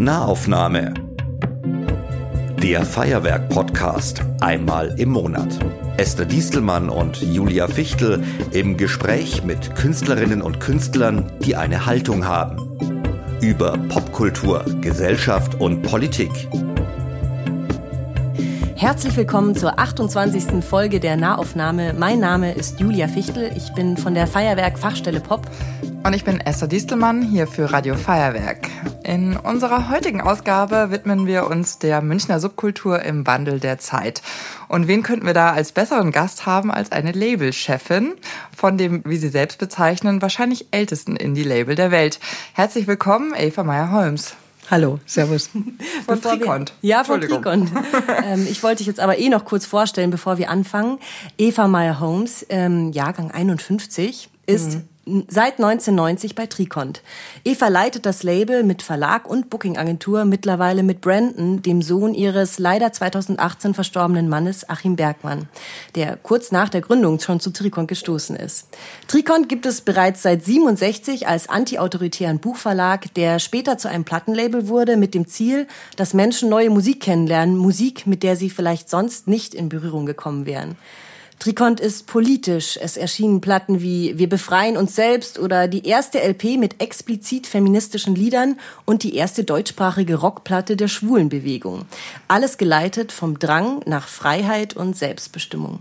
Nahaufnahme. Der Feuerwerk-Podcast einmal im Monat. Esther Diestelmann und Julia Fichtel im Gespräch mit Künstlerinnen und Künstlern, die eine Haltung haben. Über Popkultur, Gesellschaft und Politik. Herzlich willkommen zur 28. Folge der Nahaufnahme. Mein Name ist Julia Fichtel. Ich bin von der Feuerwerk Fachstelle Pop und ich bin Esther Distelmann hier für Radio Feuerwerk. In unserer heutigen Ausgabe widmen wir uns der Münchner Subkultur im Wandel der Zeit. Und wen könnten wir da als besseren Gast haben als eine Labelchefin von dem, wie Sie selbst bezeichnen, wahrscheinlich ältesten Indie-Label der Welt. Herzlich willkommen, Eva Meyer-Holmes. Hallo, Servus. Von Trikont. Ja, von Trikont. ähm, ich wollte dich jetzt aber eh noch kurz vorstellen, bevor wir anfangen. Eva Meyer-Holmes, ähm, Jahrgang 51, ist mhm seit 1990 bei Tricont. Eva leitet das Label mit Verlag und Bookingagentur mittlerweile mit Brandon, dem Sohn ihres leider 2018 verstorbenen Mannes Achim Bergmann, der kurz nach der Gründung schon zu Tricont gestoßen ist. Tricont gibt es bereits seit 67 als antiautoritären Buchverlag, der später zu einem Plattenlabel wurde mit dem Ziel, dass Menschen neue Musik kennenlernen, Musik, mit der sie vielleicht sonst nicht in Berührung gekommen wären. Trikont ist politisch. Es erschienen Platten wie Wir befreien uns selbst oder die erste LP mit explizit feministischen Liedern und die erste deutschsprachige Rockplatte der Schwulenbewegung. Alles geleitet vom Drang nach Freiheit und Selbstbestimmung.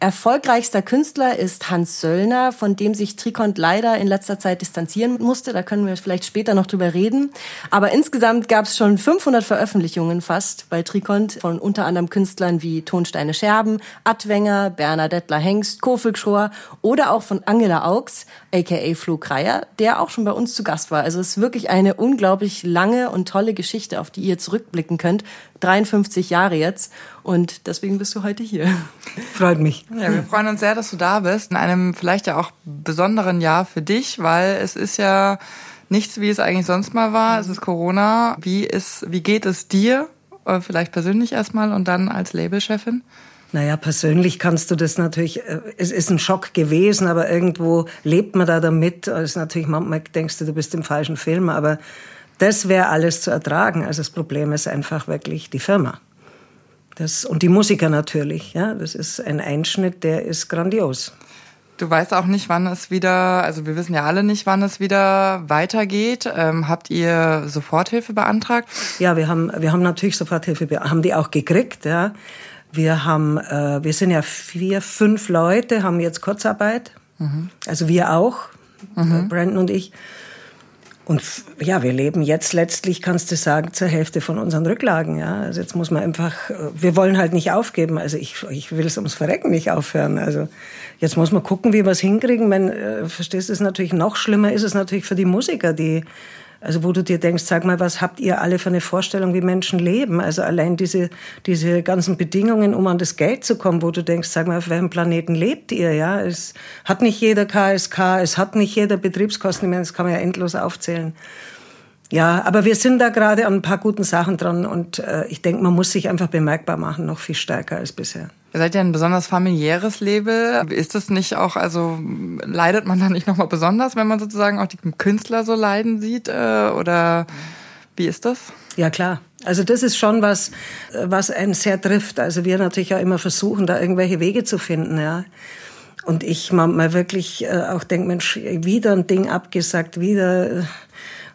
Erfolgreichster Künstler ist Hans Söllner, von dem sich Trikont leider in letzter Zeit distanzieren musste. Da können wir vielleicht später noch drüber reden. Aber insgesamt gab es schon 500 Veröffentlichungen fast bei Trikont von unter anderem Künstlern wie Tonsteine Scherben, Adwenger, Bernadettler Hengst, Kofel Schor oder auch von Angela Augs, aka Flo Kreier, der auch schon bei uns zu Gast war. Also es ist wirklich eine unglaublich lange und tolle Geschichte, auf die ihr zurückblicken könnt. 53 Jahre jetzt. Und deswegen bist du heute hier. Freut mich. Ja, wir freuen uns sehr, dass du da bist. In einem vielleicht ja auch besonderen Jahr für dich, weil es ist ja nichts, wie es eigentlich sonst mal war. Es ist Corona. Wie ist, wie geht es dir? Äh, vielleicht persönlich erstmal und dann als Labelchefin? Naja, persönlich kannst du das natürlich, äh, es ist ein Schock gewesen, aber irgendwo lebt man da damit. Es ist natürlich, manchmal denkst du, du bist im falschen Film, aber das wäre alles zu ertragen. Also das Problem ist einfach wirklich die Firma. Das, und die Musiker natürlich. Ja, das ist ein Einschnitt, der ist grandios. Du weißt auch nicht, wann es wieder, also wir wissen ja alle nicht, wann es wieder weitergeht. Ähm, habt ihr Soforthilfe beantragt? Ja, wir haben, wir haben natürlich Soforthilfe, haben die auch gekriegt, ja. Wir haben, äh, wir sind ja vier, fünf Leute, haben jetzt Kurzarbeit. Mhm. Also wir auch, mhm. Brandon und ich. Und ja, wir leben jetzt letztlich, kannst du sagen, zur Hälfte von unseren Rücklagen. Ja, also jetzt muss man einfach, wir wollen halt nicht aufgeben. Also ich, ich will es ums Verrecken nicht aufhören. Also jetzt muss man gucken, wie wir es hinkriegen. Wenn, äh, verstehst du, es natürlich noch schlimmer ist es natürlich für die Musiker, die also wo du dir denkst, sag mal, was habt ihr alle für eine Vorstellung, wie Menschen leben? Also allein diese, diese ganzen Bedingungen, um an das Geld zu kommen, wo du denkst, sag mal, auf welchem Planeten lebt ihr? Ja, es hat nicht jeder KSK, es hat nicht jeder Betriebskosten, ich meine, das kann man ja endlos aufzählen. Ja, aber wir sind da gerade an ein paar guten Sachen dran und äh, ich denke, man muss sich einfach bemerkbar machen, noch viel stärker als bisher. Ihr seid ja ein besonders familiäres Label. Ist das nicht auch, also leidet man da nicht nochmal besonders, wenn man sozusagen auch die Künstler so leiden sieht? Äh, oder wie ist das? Ja, klar. Also das ist schon was, was einen sehr trifft. Also wir natürlich auch immer versuchen, da irgendwelche Wege zu finden, ja. Und ich mal wirklich äh, auch denke, Mensch, wieder ein Ding abgesagt, wieder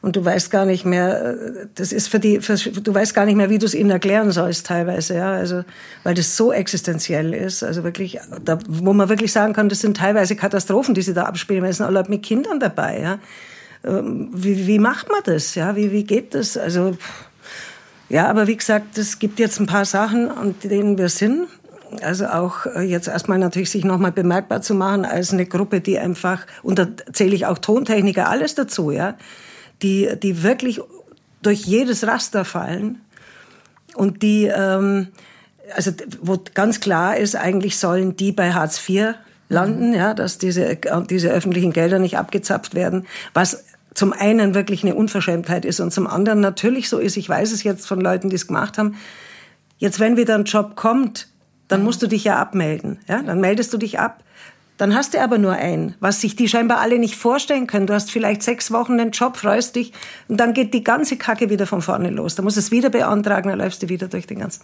und du weißt gar nicht mehr, das ist für die, für, du weißt gar nicht mehr, wie du es ihnen erklären sollst teilweise, ja, also, weil das so existenziell ist, also wirklich, da, wo man wirklich sagen kann, das sind teilweise Katastrophen, die sie da abspielen, es sind alle mit Kindern dabei, ja. Ähm, wie, wie macht man das, ja, wie, wie geht das, also, ja, aber wie gesagt, es gibt jetzt ein paar Sachen, an denen wir sind. Also auch äh, jetzt erstmal natürlich sich nochmal bemerkbar zu machen als eine Gruppe, die einfach, und da zähle ich auch Tontechniker, alles dazu, ja, die, die wirklich durch jedes Raster fallen und die, ähm, also wo ganz klar ist, eigentlich sollen die bei Hartz IV landen, ja, dass diese, diese öffentlichen Gelder nicht abgezapft werden, was zum einen wirklich eine Unverschämtheit ist und zum anderen natürlich so ist, ich weiß es jetzt von Leuten, die es gemacht haben, jetzt wenn wieder ein Job kommt, dann musst du dich ja abmelden, ja, dann meldest du dich ab Dann hast du aber nur einen, was sich die scheinbar alle nicht vorstellen können. Du hast vielleicht sechs Wochen den Job, freust dich und dann geht die ganze Kacke wieder von vorne los. Da musst du es wieder beantragen, dann läufst du wieder durch den ganzen.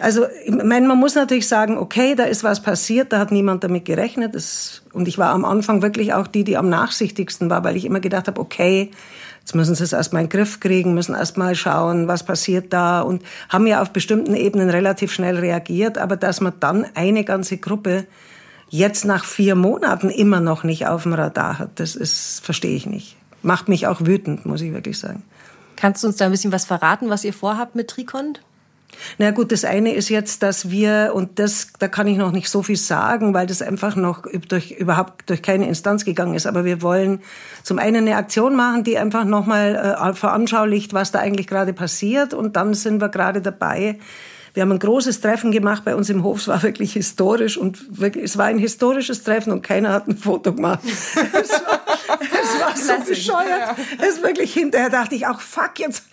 Also, ich meine, man muss natürlich sagen, okay, da ist was passiert, da hat niemand damit gerechnet. Das, und ich war am Anfang wirklich auch die, die am nachsichtigsten war, weil ich immer gedacht habe, okay, jetzt müssen sie es erstmal in den Griff kriegen, müssen erstmal schauen, was passiert da und haben ja auf bestimmten Ebenen relativ schnell reagiert, aber dass man dann eine ganze Gruppe jetzt nach vier Monaten immer noch nicht auf dem Radar hat, das ist, verstehe ich nicht. Macht mich auch wütend, muss ich wirklich sagen. Kannst du uns da ein bisschen was verraten, was ihr vorhabt mit Trikont? Na gut, das eine ist jetzt, dass wir, und das, da kann ich noch nicht so viel sagen, weil das einfach noch durch, überhaupt durch keine Instanz gegangen ist. Aber wir wollen zum einen eine Aktion machen, die einfach nochmal äh, veranschaulicht, was da eigentlich gerade passiert. Und dann sind wir gerade dabei, wir haben ein großes Treffen gemacht bei uns im Hof. Es war wirklich historisch und wirklich, es war ein historisches Treffen und keiner hat ein Foto gemacht. es war, es war so bescheuert. Es wirklich hinterher dachte ich auch, fuck jetzt.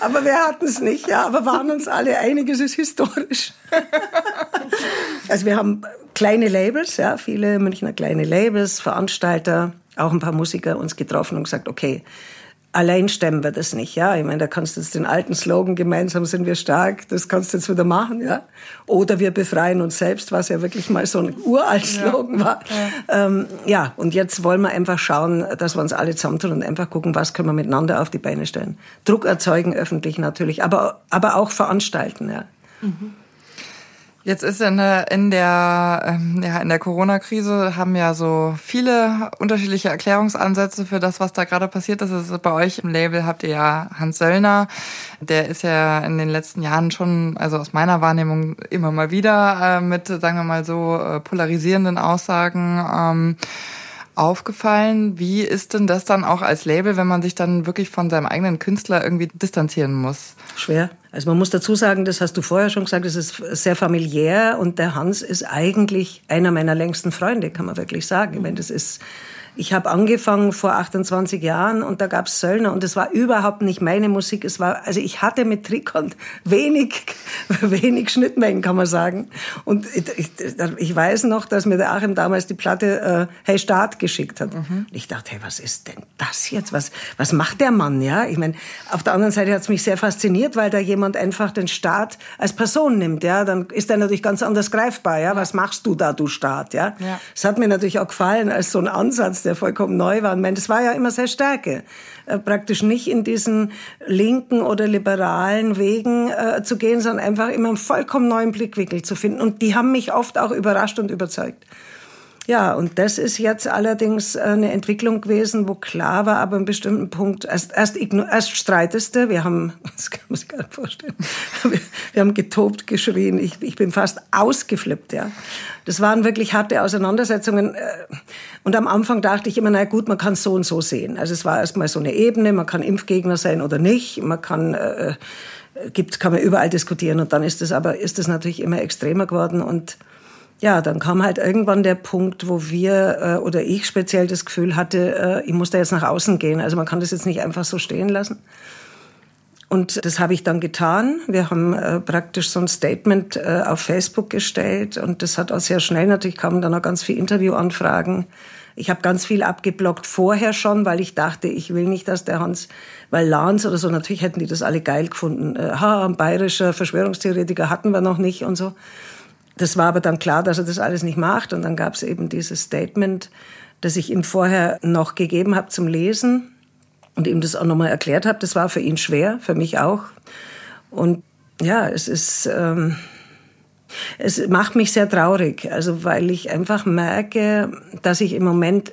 Aber wir hatten es nicht, ja. Aber waren uns alle einig, es ist historisch. also wir haben kleine Labels, ja, viele Münchner kleine Labels, Veranstalter, auch ein paar Musiker uns getroffen und gesagt, okay, allein stemmen wir das nicht, ja. Ich meine, da kannst du jetzt den alten Slogan, gemeinsam sind wir stark, das kannst du jetzt wieder machen, ja. Oder wir befreien uns selbst, was ja wirklich mal so ein uralt Slogan ja. war. Ja. Ähm, ja, und jetzt wollen wir einfach schauen, dass wir uns alle zusammentun und einfach gucken, was können wir miteinander auf die Beine stellen. Druck erzeugen, öffentlich natürlich, aber, aber auch veranstalten, ja. Mhm. Jetzt ist in der, in der, ähm, ja, in der Corona-Krise haben ja so viele unterschiedliche Erklärungsansätze für das, was da gerade passiert ist. ist. Bei euch im Label habt ihr ja Hans Söllner. Der ist ja in den letzten Jahren schon, also aus meiner Wahrnehmung immer mal wieder äh, mit, sagen wir mal so, äh, polarisierenden Aussagen ähm, aufgefallen. Wie ist denn das dann auch als Label, wenn man sich dann wirklich von seinem eigenen Künstler irgendwie distanzieren muss? Schwer. Also man muss dazu sagen, das hast du vorher schon gesagt, es ist sehr familiär und der Hans ist eigentlich einer meiner längsten Freunde, kann man wirklich sagen. Ich meine, das ist ich habe angefangen vor 28 Jahren und da gab's Söllner und es war überhaupt nicht meine Musik. Es war, also ich hatte mit Trikont wenig, wenig Schnittmengen, kann man sagen. Und ich, ich weiß noch, dass mir der Achim damals die Platte äh, Hey Start geschickt hat. Mhm. Ich dachte, hey, was ist denn das jetzt? Was, was macht der Mann? Ja, ich meine, auf der anderen Seite hat's mich sehr fasziniert, weil da jemand einfach den Staat als Person nimmt. Ja, dann ist er natürlich ganz anders greifbar. Ja, was machst du da, du Staat? Ja, ja. das hat mir natürlich auch gefallen als so ein Ansatz der vollkommen neu war. Ich meine, das war ja immer sehr Stärke, äh, praktisch nicht in diesen linken oder liberalen Wegen äh, zu gehen, sondern einfach immer einen vollkommen neuen Blickwinkel zu finden. Und die haben mich oft auch überrascht und überzeugt. Ja, und das ist jetzt allerdings eine Entwicklung gewesen, wo klar war, aber an einem bestimmten Punkt, erst, erst, erst streitest du, wir haben, das kann man sich gar nicht vorstellen, wir, wir haben getobt, geschrien, ich, ich bin fast ausgeflippt, ja. Das waren wirklich harte Auseinandersetzungen. Äh, und am Anfang dachte ich immer, na gut, man kann so und so sehen. Also es war erstmal so eine Ebene, man kann Impfgegner sein oder nicht, man kann, äh, gibt, kann man überall diskutieren und dann ist es aber, ist es natürlich immer extremer geworden und, ja, dann kam halt irgendwann der Punkt, wo wir äh, oder ich speziell das Gefühl hatte, äh, ich muss da jetzt nach außen gehen. Also man kann das jetzt nicht einfach so stehen lassen. Und das habe ich dann getan. Wir haben äh, praktisch so ein Statement äh, auf Facebook gestellt und das hat auch sehr schnell, natürlich kamen dann auch ganz viele Interviewanfragen. Ich habe ganz viel abgeblockt vorher schon, weil ich dachte, ich will nicht, dass der Hans, weil Lanz oder so, natürlich hätten die das alle geil gefunden. Äh, ha, ein bayerischer Verschwörungstheoretiker hatten wir noch nicht und so. Das war aber dann klar, dass er das alles nicht macht. Und dann gab es eben dieses Statement, das ich ihm vorher noch gegeben habe zum Lesen und ihm das auch nochmal erklärt habe. Das war für ihn schwer, für mich auch. Und ja, es ist, ähm, es macht mich sehr traurig, also weil ich einfach merke, dass ich im Moment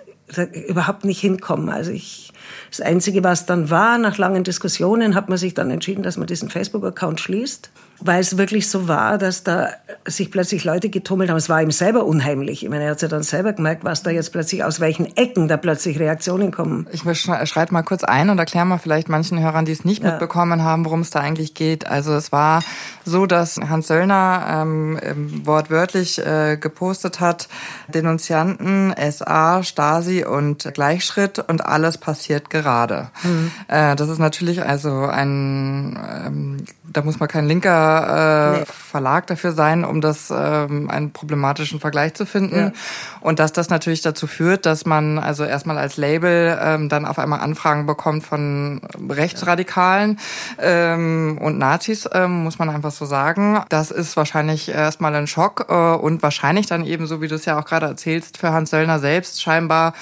überhaupt nicht hinkomme. Also ich, das Einzige, was dann war, nach langen Diskussionen, hat man sich dann entschieden, dass man diesen Facebook-Account schließt weil es wirklich so war, dass da sich plötzlich Leute getummelt haben. Es war ihm selber unheimlich. Ich meine, er hat ja dann selber gemerkt, was da jetzt plötzlich, aus welchen Ecken da plötzlich Reaktionen kommen. Ich schreibe mal kurz ein und erkläre mal vielleicht manchen Hörern, die es nicht ja. mitbekommen haben, worum es da eigentlich geht. Also es war so, dass Hans Söllner ähm, wortwörtlich äh, gepostet hat, Denunzianten, SA, Stasi und Gleichschritt und alles passiert gerade. Mhm. Äh, das ist natürlich also ein, ähm, da muss man kein linker äh, nee. Verlag dafür sein, um das ähm, einen problematischen Vergleich zu finden. Ja. Und dass das natürlich dazu führt, dass man also erstmal als Label ähm, dann auf einmal Anfragen bekommt von Rechtsradikalen ähm, und Nazis, ähm, muss man einfach so sagen. Das ist wahrscheinlich erstmal ein Schock äh, und wahrscheinlich dann eben, so wie du es ja auch gerade erzählst, für Hans Söllner selbst scheinbar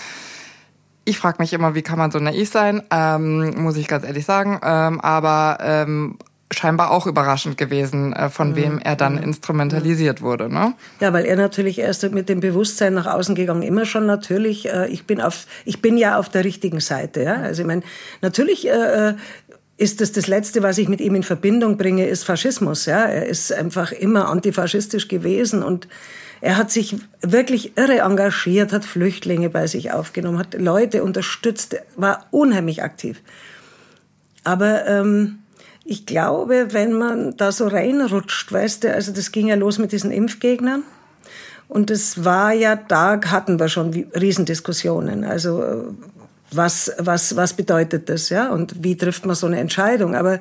ich frage mich immer, wie kann man so naiv sein, ähm, muss ich ganz ehrlich sagen. Ähm, aber ähm, scheinbar auch überraschend gewesen, äh, von mhm. wem er dann mhm. instrumentalisiert wurde. Ne? Ja, weil er natürlich erst mit dem Bewusstsein nach außen gegangen, immer schon natürlich, äh, ich bin auf, ich bin ja auf der richtigen Seite. Ja? Also ich meine, natürlich äh, äh ist das das Letzte, was ich mit ihm in Verbindung bringe, ist Faschismus. Ja, er ist einfach immer antifaschistisch gewesen und er hat sich wirklich irre engagiert, hat Flüchtlinge bei sich aufgenommen, hat Leute unterstützt, war unheimlich aktiv. Aber ähm, ich glaube, wenn man da so reinrutscht, weißt du, also das ging ja los mit diesen Impfgegnern. Und es war ja, da hatten wir schon Riesendiskussionen. Also äh, was, was, was bedeutet das, ja? Und wie trifft man so eine Entscheidung? Aber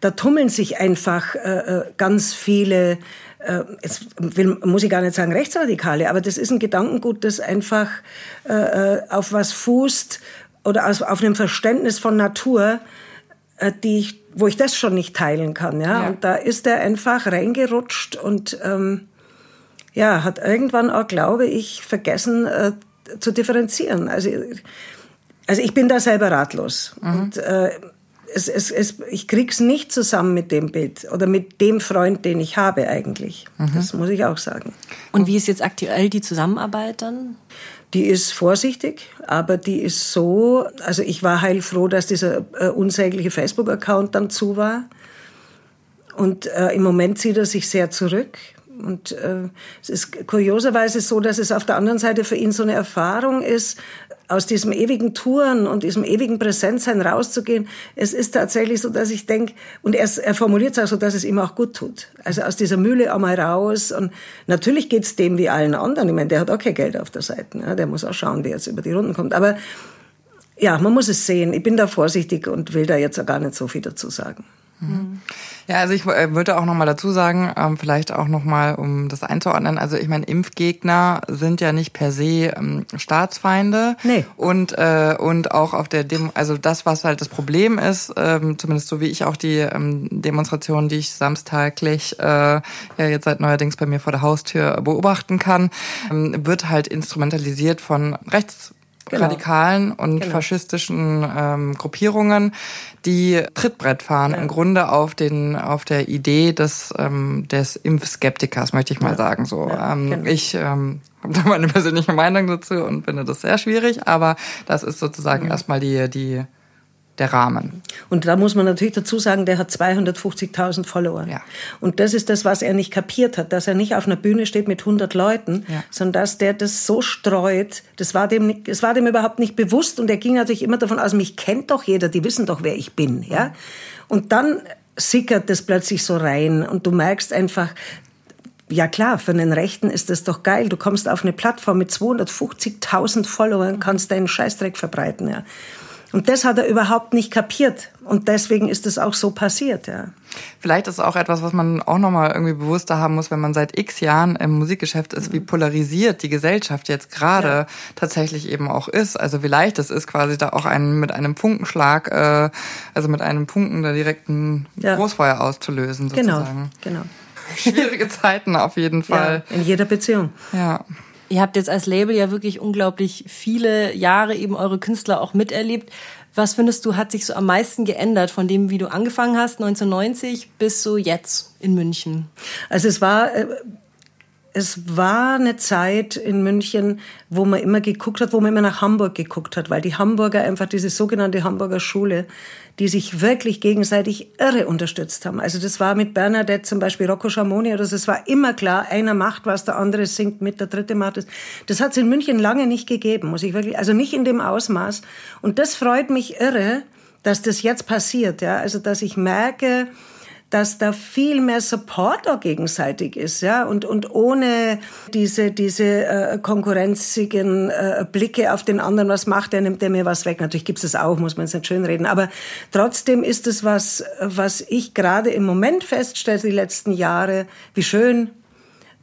da tummeln sich einfach äh, äh ganz viele äh, jetzt will, muss ich gar nicht sagen Rechtsradikale, aber das ist ein Gedankengut, das einfach äh, äh auf was fußt oder auf, auf einem Verständnis von Natur, die ich, wo ich das schon nicht teilen kann. Ja? ja. Und da ist er einfach reingerutscht und ähm, ja, hat irgendwann auch, glaube ich, vergessen äh, zu differenzieren. Also, also ich bin da selber ratlos. Mhm. Und äh, es, es, es, ich krieg's nicht zusammen mit dem Bild oder mit dem Freund, den ich habe eigentlich. Mhm. Das muss ich auch sagen. Und wie ist jetzt aktuell die Zusammenarbeit dann? Die ist vorsichtig, aber die ist so, also ich war heilfroh, dass dieser äh, unsägliche Facebook-Account dann zu war. Und äh, im Moment zieht er sich sehr zurück. Und äh, es ist kurioserweise so, dass es auf der anderen Seite für ihn so eine Erfahrung ist, aus diesem ewigen Touren und diesem ewigen Präsenzsein rauszugehen. Es ist tatsächlich so, dass ich denke, und er, er formuliert es auch so, dass es ihm auch gut tut. Also aus dieser Mühle einmal raus. Und natürlich geht's dem wie allen anderen. Ich meine, der hat auch kein Geld auf der Seite. Ja, der muss auch schauen, wie er jetzt über die Runden kommt. Aber ja, man muss es sehen. Ich bin da vorsichtig und will da jetzt auch gar nicht so viel dazu sagen. Mhm. Ja, also ich äh, würde auch noch mal dazu sagen, ähm, vielleicht auch noch mal, um das einzuordnen. Also ich meine, Impfgegner sind ja nicht per se ähm, Staatsfeinde. Nee. Und äh, und auch auf der Demo, also das, was halt das Problem ist, ähm, zumindest so wie ich auch die ähm, Demonstrationen, die ich samstaglich äh, ja jetzt seit neuerdings bei mir vor der Haustür beobachten kann, ähm, wird halt instrumentalisiert von rechts genau. radikalen und genau. faschistischen ähm, Gruppierungen, die Trittbrett fahren, ja. im Grunde auf den auf der Idee des ähm, des Impfskeptikers, möchte ich mal ja. sagen. So, ja, ähm, genau. ich ähm, habe da meine persönliche Meinung dazu und finde das sehr schwierig, aber das ist sozusagen mhm. erstmal die die der Rahmen. Und da muss man natürlich dazu sagen, der hat 250.000 Follower. Ja. Und das ist das, was er nicht kapiert hat, dass er nicht auf einer Bühne steht mit 100 Leuten, ja. sondern dass der das so streut, das war dem, das war dem überhaupt nicht bewusst und er ging natürlich immer davon aus, mich kennt doch jeder, die wissen doch, wer ich bin, ja. Und dann sickert das plötzlich so rein und du merkst einfach, ja klar, für einen Rechten ist das doch geil. Du kommst auf eine Plattform mit 250.000 Followern, kannst deinen Scheißdreck verbreiten, ja. Und das hat er überhaupt nicht kapiert. Und deswegen ist es auch so passiert, ja. Vielleicht ist auch etwas, was man auch nochmal irgendwie bewusster haben muss, wenn man seit x Jahren im Musikgeschäft ist, wie mhm. polarisiert die Gesellschaft jetzt gerade ja. tatsächlich eben auch ist. Also wie leicht es ist, quasi da auch einen, mit einem Funkenschlag, äh, also mit einem Funken da direkt ein ja. Großfeuer auszulösen, genau, sozusagen. Genau, genau. Schwierige Zeiten auf jeden Fall. Ja, in jeder Beziehung. Ja. Ihr habt jetzt als Label ja wirklich unglaublich viele Jahre eben eure Künstler auch miterlebt. Was findest du, hat sich so am meisten geändert von dem, wie du angefangen hast, 1990 bis so jetzt in München? Also es war, äh, es war eine Zeit in München, wo man immer geguckt hat, wo man immer nach Hamburg geguckt hat, weil die Hamburger einfach diese sogenannte Hamburger Schule, die sich wirklich gegenseitig irre unterstützt haben. Also das war mit Bernadette zum Beispiel Rocco Schamoni oder so. Es war immer klar, einer macht was, der andere singt mit, der dritte macht es. Das hat es in München lange nicht gegeben, muss ich wirklich, also nicht in dem Ausmaß. Und das freut mich irre, dass das jetzt passiert, ja. Also dass ich merke, dass da viel mehr Support auch gegenseitig ist, ja, und, und ohne diese, diese äh, konkurrenzigen äh, Blicke auf den anderen, was macht der, nimmt der mir was weg. Natürlich gibt es das auch, muss man es nicht schönreden, aber trotzdem ist es was, was ich gerade im Moment feststelle, die letzten Jahre, wie schön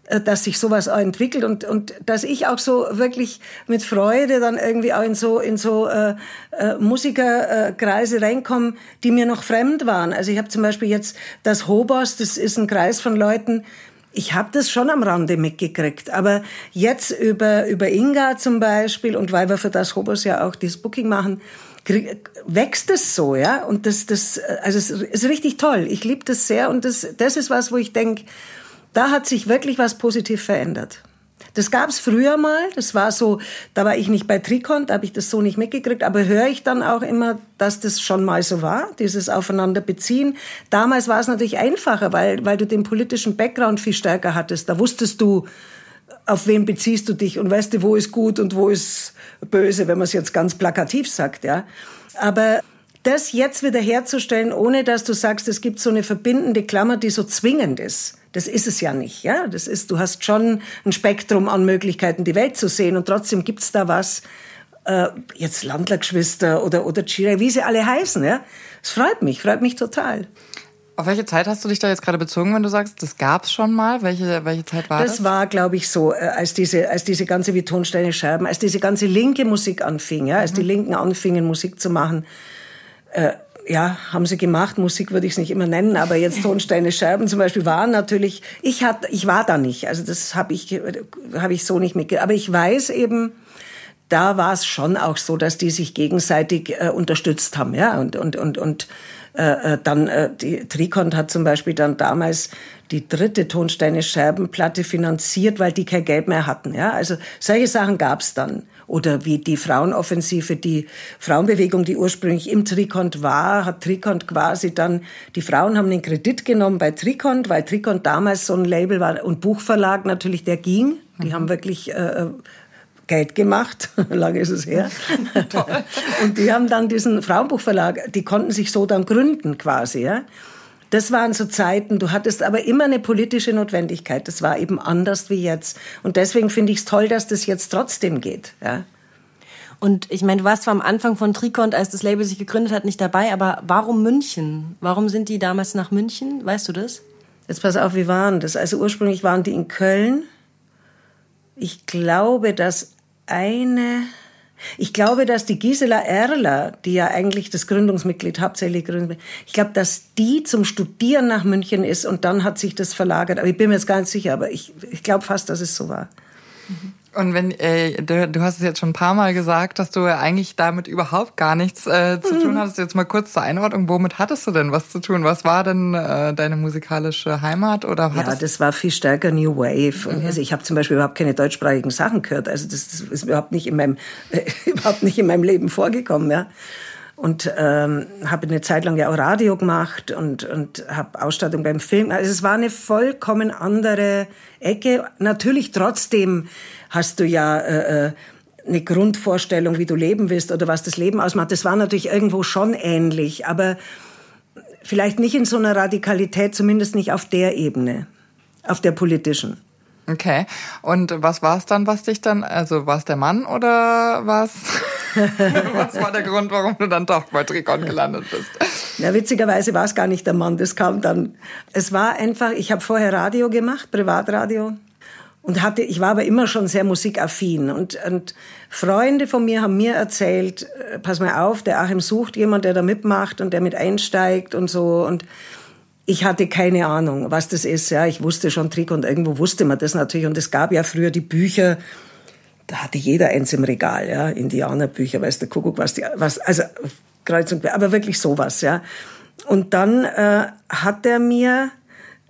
dass sich sowas auch entwickelt und und dass ich auch so wirklich mit Freude dann irgendwie auch in so in so äh, äh, Musikerkreise reinkomme, die mir noch fremd waren. Also ich habe zum Beispiel jetzt das Hobos, das ist ein Kreis von Leuten. Ich habe das schon am Rande mitgekriegt, aber jetzt über über Inga zum Beispiel und weil wir für das Hobos ja auch das Booking machen, wächst es so, ja. Und das das also es ist richtig toll. Ich liebe das sehr und das das ist was, wo ich denke da hat sich wirklich was positiv verändert. Das gab es früher mal, das war so, da war ich nicht bei Trikon, da habe ich das so nicht mitgekriegt, aber höre ich dann auch immer, dass das schon mal so war, dieses Aufeinander beziehen. Damals war es natürlich einfacher, weil, weil du den politischen Background viel stärker hattest. Da wusstest du, auf wen beziehst du dich und weißt du, wo ist gut und wo ist böse, wenn man es jetzt ganz plakativ sagt, ja. Aber das jetzt wieder herzustellen, ohne dass du sagst, es gibt so eine verbindende Klammer, die so zwingend ist, das ist es ja nicht, ja. Das ist, du hast schon ein Spektrum an Möglichkeiten, die Welt zu sehen und trotzdem gibt's da was, äh, jetzt Landlergeschwister oder, oder Chira, wie sie alle heißen, ja. Es freut mich, freut mich total. Auf welche Zeit hast du dich da jetzt gerade bezogen, wenn du sagst, das gab's schon mal? Welche, welche Zeit war das? Das war, glaube ich, so, äh, als diese, als diese ganze wie Tonsteine Scherben, als diese ganze linke Musik anfing, ja, als mhm. die Linken anfingen, Musik zu machen. Äh, ja, haben sie gemacht. Musik würde ich es nicht immer nennen, aber jetzt Tonsteine Scherben zum Beispiel waren natürlich. Ich hatte, ich war da nicht, also das habe ich habe ich so nicht mitgekriegt. Aber ich weiß eben, da war es schon auch so, dass die sich gegenseitig äh, unterstützt haben, ja und und und und äh, äh dann äh, die Trikont hat zum Beispiel dann damals die dritte Tonsteine Scherbenplatte finanziert, weil die kein Geld mehr hatten. Ja, also solche Sachen gab's dann oder wie die Frauenoffensive, die Frauenbewegung, die ursprünglich im Trikont war, hat Trikont quasi dann, die Frauen haben den Kredit genommen bei Trikont, weil Trikont damals so ein Label war und Buchverlag natürlich, der ging. Die mhm. haben wirklich äh, Geld gemacht, lange ist es her. und die haben dann diesen Frauenbuchverlag, die konnten sich so dann gründen quasi, ja. Das waren so Zeiten, du hattest aber immer eine politische Notwendigkeit. Das war eben anders wie jetzt. Und deswegen finde ich es toll, dass das jetzt trotzdem geht. Ja. Und ich meine, du warst zwar am Anfang von Trikont, als das Label sich gegründet hat, nicht dabei, aber warum München? Warum sind die damals nach München? Weißt du das? Jetzt pass auf, wie waren das? Also ursprünglich waren die in Köln. Ich glaube, dass eine ich glaube, dass die Gisela Erler, die ja eigentlich das Gründungsmitglied, hauptsächlich Gründungsmitglied, ich glaube, dass die zum Studieren nach München ist und dann hat sich das verlagert. Aber ich bin mir jetzt gar nicht sicher, aber ich, ich glaube fast, dass es so war. Mhm. Und wenn äh, du, du hast es jetzt schon ein paar Mal gesagt, dass du eigentlich damit überhaupt gar nichts äh, zu tun hattest. Jetzt mal kurz zur Einordnung: Womit hattest du denn was zu tun? Was war denn äh, deine musikalische Heimat? Oder ja, das war viel stärker New Wave. Mhm. also ich habe zum Beispiel überhaupt keine deutschsprachigen Sachen gehört. Also das, das ist überhaupt nicht in meinem überhaupt nicht in meinem Leben vorgekommen. Ja und ähm, habe eine Zeit lang ja auch Radio gemacht und und habe Ausstattung beim Film. Also es war eine vollkommen andere Ecke. Natürlich trotzdem hast du ja äh, äh, eine Grundvorstellung, wie du leben willst oder was das Leben ausmacht. Das war natürlich irgendwo schon ähnlich, aber vielleicht nicht in so einer Radikalität, zumindest nicht auf der Ebene, auf der politischen. Okay. Und was war es dann, was dich dann, also war es der Mann oder was? was war der Grund, warum du dann doch bei Trikon gelandet bist? Ja, witzigerweise war es gar nicht der Mann, das kam dann. Es war einfach, ich habe vorher Radio gemacht, Privatradio, und hatte, ich war aber immer schon sehr musikaffin und, und Freunde von mir haben mir erzählt, äh, pass mal auf, der Achim sucht jemand, der da mitmacht und der mit einsteigt und so und ich hatte keine Ahnung, was das ist. Ja, ich wusste schon Trick und irgendwo wusste man das natürlich und es gab ja früher die Bücher, da hatte jeder eins im Regal, ja, Indianerbücher, weiß der Kuckuck, was die, was, also Kreuzung, aber wirklich sowas, ja. Und dann äh, hat er mir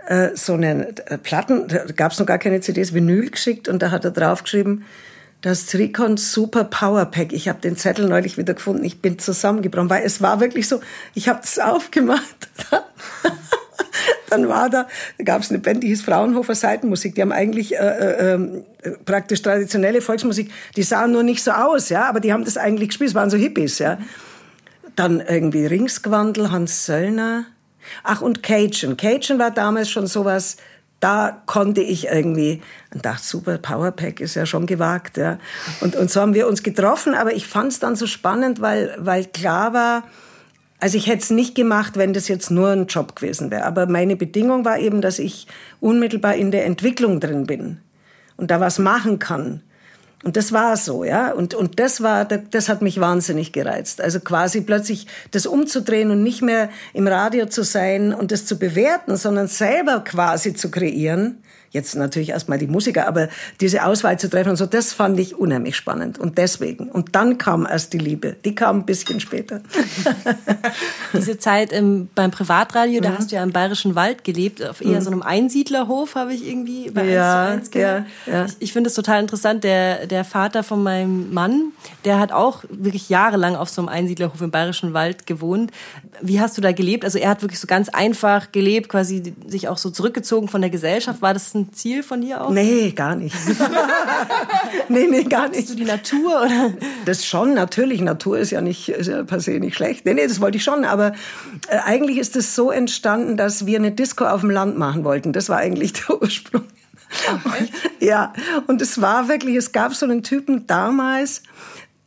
äh, so eine äh, Platten, da gab es noch gar keine CDs, Vinyl geschickt und da hat er draufgeschrieben, das Tricon Super Power Pack. Ich habe den Zettel neulich wieder gefunden. Ich bin zusammengebrochen, weil es war wirklich so, ich habe das aufgemacht. Dann war da, gab es eine Band, die hieß Fraunhofer Seitenmusik. Die haben eigentlich äh, äh, ähm, praktisch traditionelle Volksmusik. Die sahen nur nicht so aus, ja, aber die haben das eigentlich gespielt. Es waren so Hippies, ja. Dann irgendwie Ringsgewandel, Hans Söllner, Ach, und Cajun. Cajun war damals schon sowas, da konnte ich irgendwie und dachte, super, Powerpack ist ja schon gewagt. Ja. Und, und so haben wir uns getroffen, aber ich fand es dann so spannend, weil, weil klar war, also ich hätte es nicht gemacht, wenn das jetzt nur ein Job gewesen wäre. Aber meine Bedingung war eben, dass ich unmittelbar in der Entwicklung drin bin und da was machen kann. Und das war so, ja. Und, und das war, das hat mich wahnsinnig gereizt. Also quasi plötzlich das umzudrehen und nicht mehr im Radio zu sein und das zu bewerten, sondern selber quasi zu kreieren jetzt natürlich erstmal die Musiker, aber diese Auswahl zu treffen und so, das fand ich unheimlich spannend. Und deswegen. Und dann kam erst die Liebe. Die kam ein bisschen später. Diese Zeit im, beim Privatradio, mhm. da hast du ja im Bayerischen Wald gelebt, auf eher mhm. so einem Einsiedlerhof, habe ich irgendwie bei ja, 1 zu 1 ja, ja. Ich, ich finde es total interessant. Der, der Vater von meinem Mann, der hat auch wirklich jahrelang auf so einem Einsiedlerhof im Bayerischen Wald gewohnt. Wie hast du da gelebt? Also er hat wirklich so ganz einfach gelebt, quasi sich auch so zurückgezogen von der Gesellschaft. War das ein Ziel von dir auch? Nee, gar nicht. nee, nee, gar nicht. Bist du die Natur oder? Das schon, natürlich. Natur ist ja nicht, ist ja per se nicht schlecht. Nee, nee, das wollte ich schon. Aber äh, eigentlich ist es so entstanden, dass wir eine Disco auf dem Land machen wollten. Das war eigentlich der Ursprung. Ach, ja, und es war wirklich, es gab so einen Typen damals,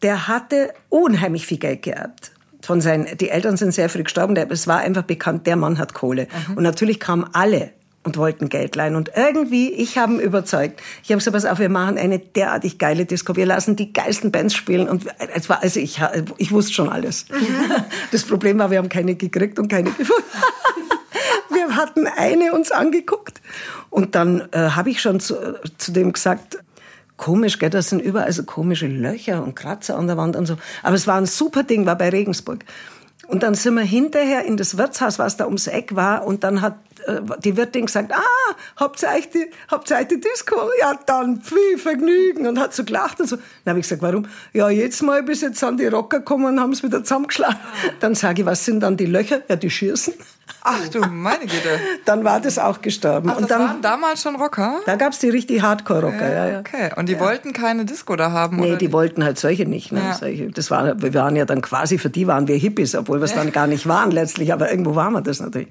der hatte unheimlich viel Geld geerbt von seinen, die Eltern sind sehr früh gestorben, der, es war einfach bekannt, der Mann hat Kohle. Mhm. Und natürlich kamen alle und wollten Geld leihen. Und irgendwie, ich habe ihn überzeugt. Ich habe gesagt, pass auf, wir machen eine derartig geile Disco. Wir lassen die geilsten Bands spielen. Und es war, also ich, ich wusste schon alles. Mhm. Das Problem war, wir haben keine gekriegt und keine gefunden. wir hatten eine uns angeguckt. Und dann äh, habe ich schon zu, zu dem gesagt, komisch, gell, das sind überall so komische Löcher und Kratzer an der Wand und so. Aber es war ein super Ding, war bei Regensburg. Und dann sind wir hinterher in das Wirtshaus, was da ums Eck war, und dann hat die Wirtin gesagt, ah, habt ihr euch die, habt ihr euch die Disco? Ja, dann viel Vergnügen. Und hat so gelacht und so. Dann habe ich gesagt, warum? Ja, jetzt mal, bis jetzt sind die Rocker gekommen und haben es wieder zusammengeschlagen. Dann sage ich, was sind dann die Löcher? Ja, die schießen. Ach du meine Güte. dann war das auch gestorben. Ach, und das dann, waren damals schon Rocker? Da gab's die richtig Hardcore-Rocker, ja, ja. Okay, und die ja. wollten keine Disco da haben? Nee, die, die, wollten halt solche nicht. Ne? Ja. Solche, das war, wir waren ja dann quasi, für die waren wir Hippies, obwohl wir es dann gar nicht waren letztlich, aber irgendwo waren wir das natürlich.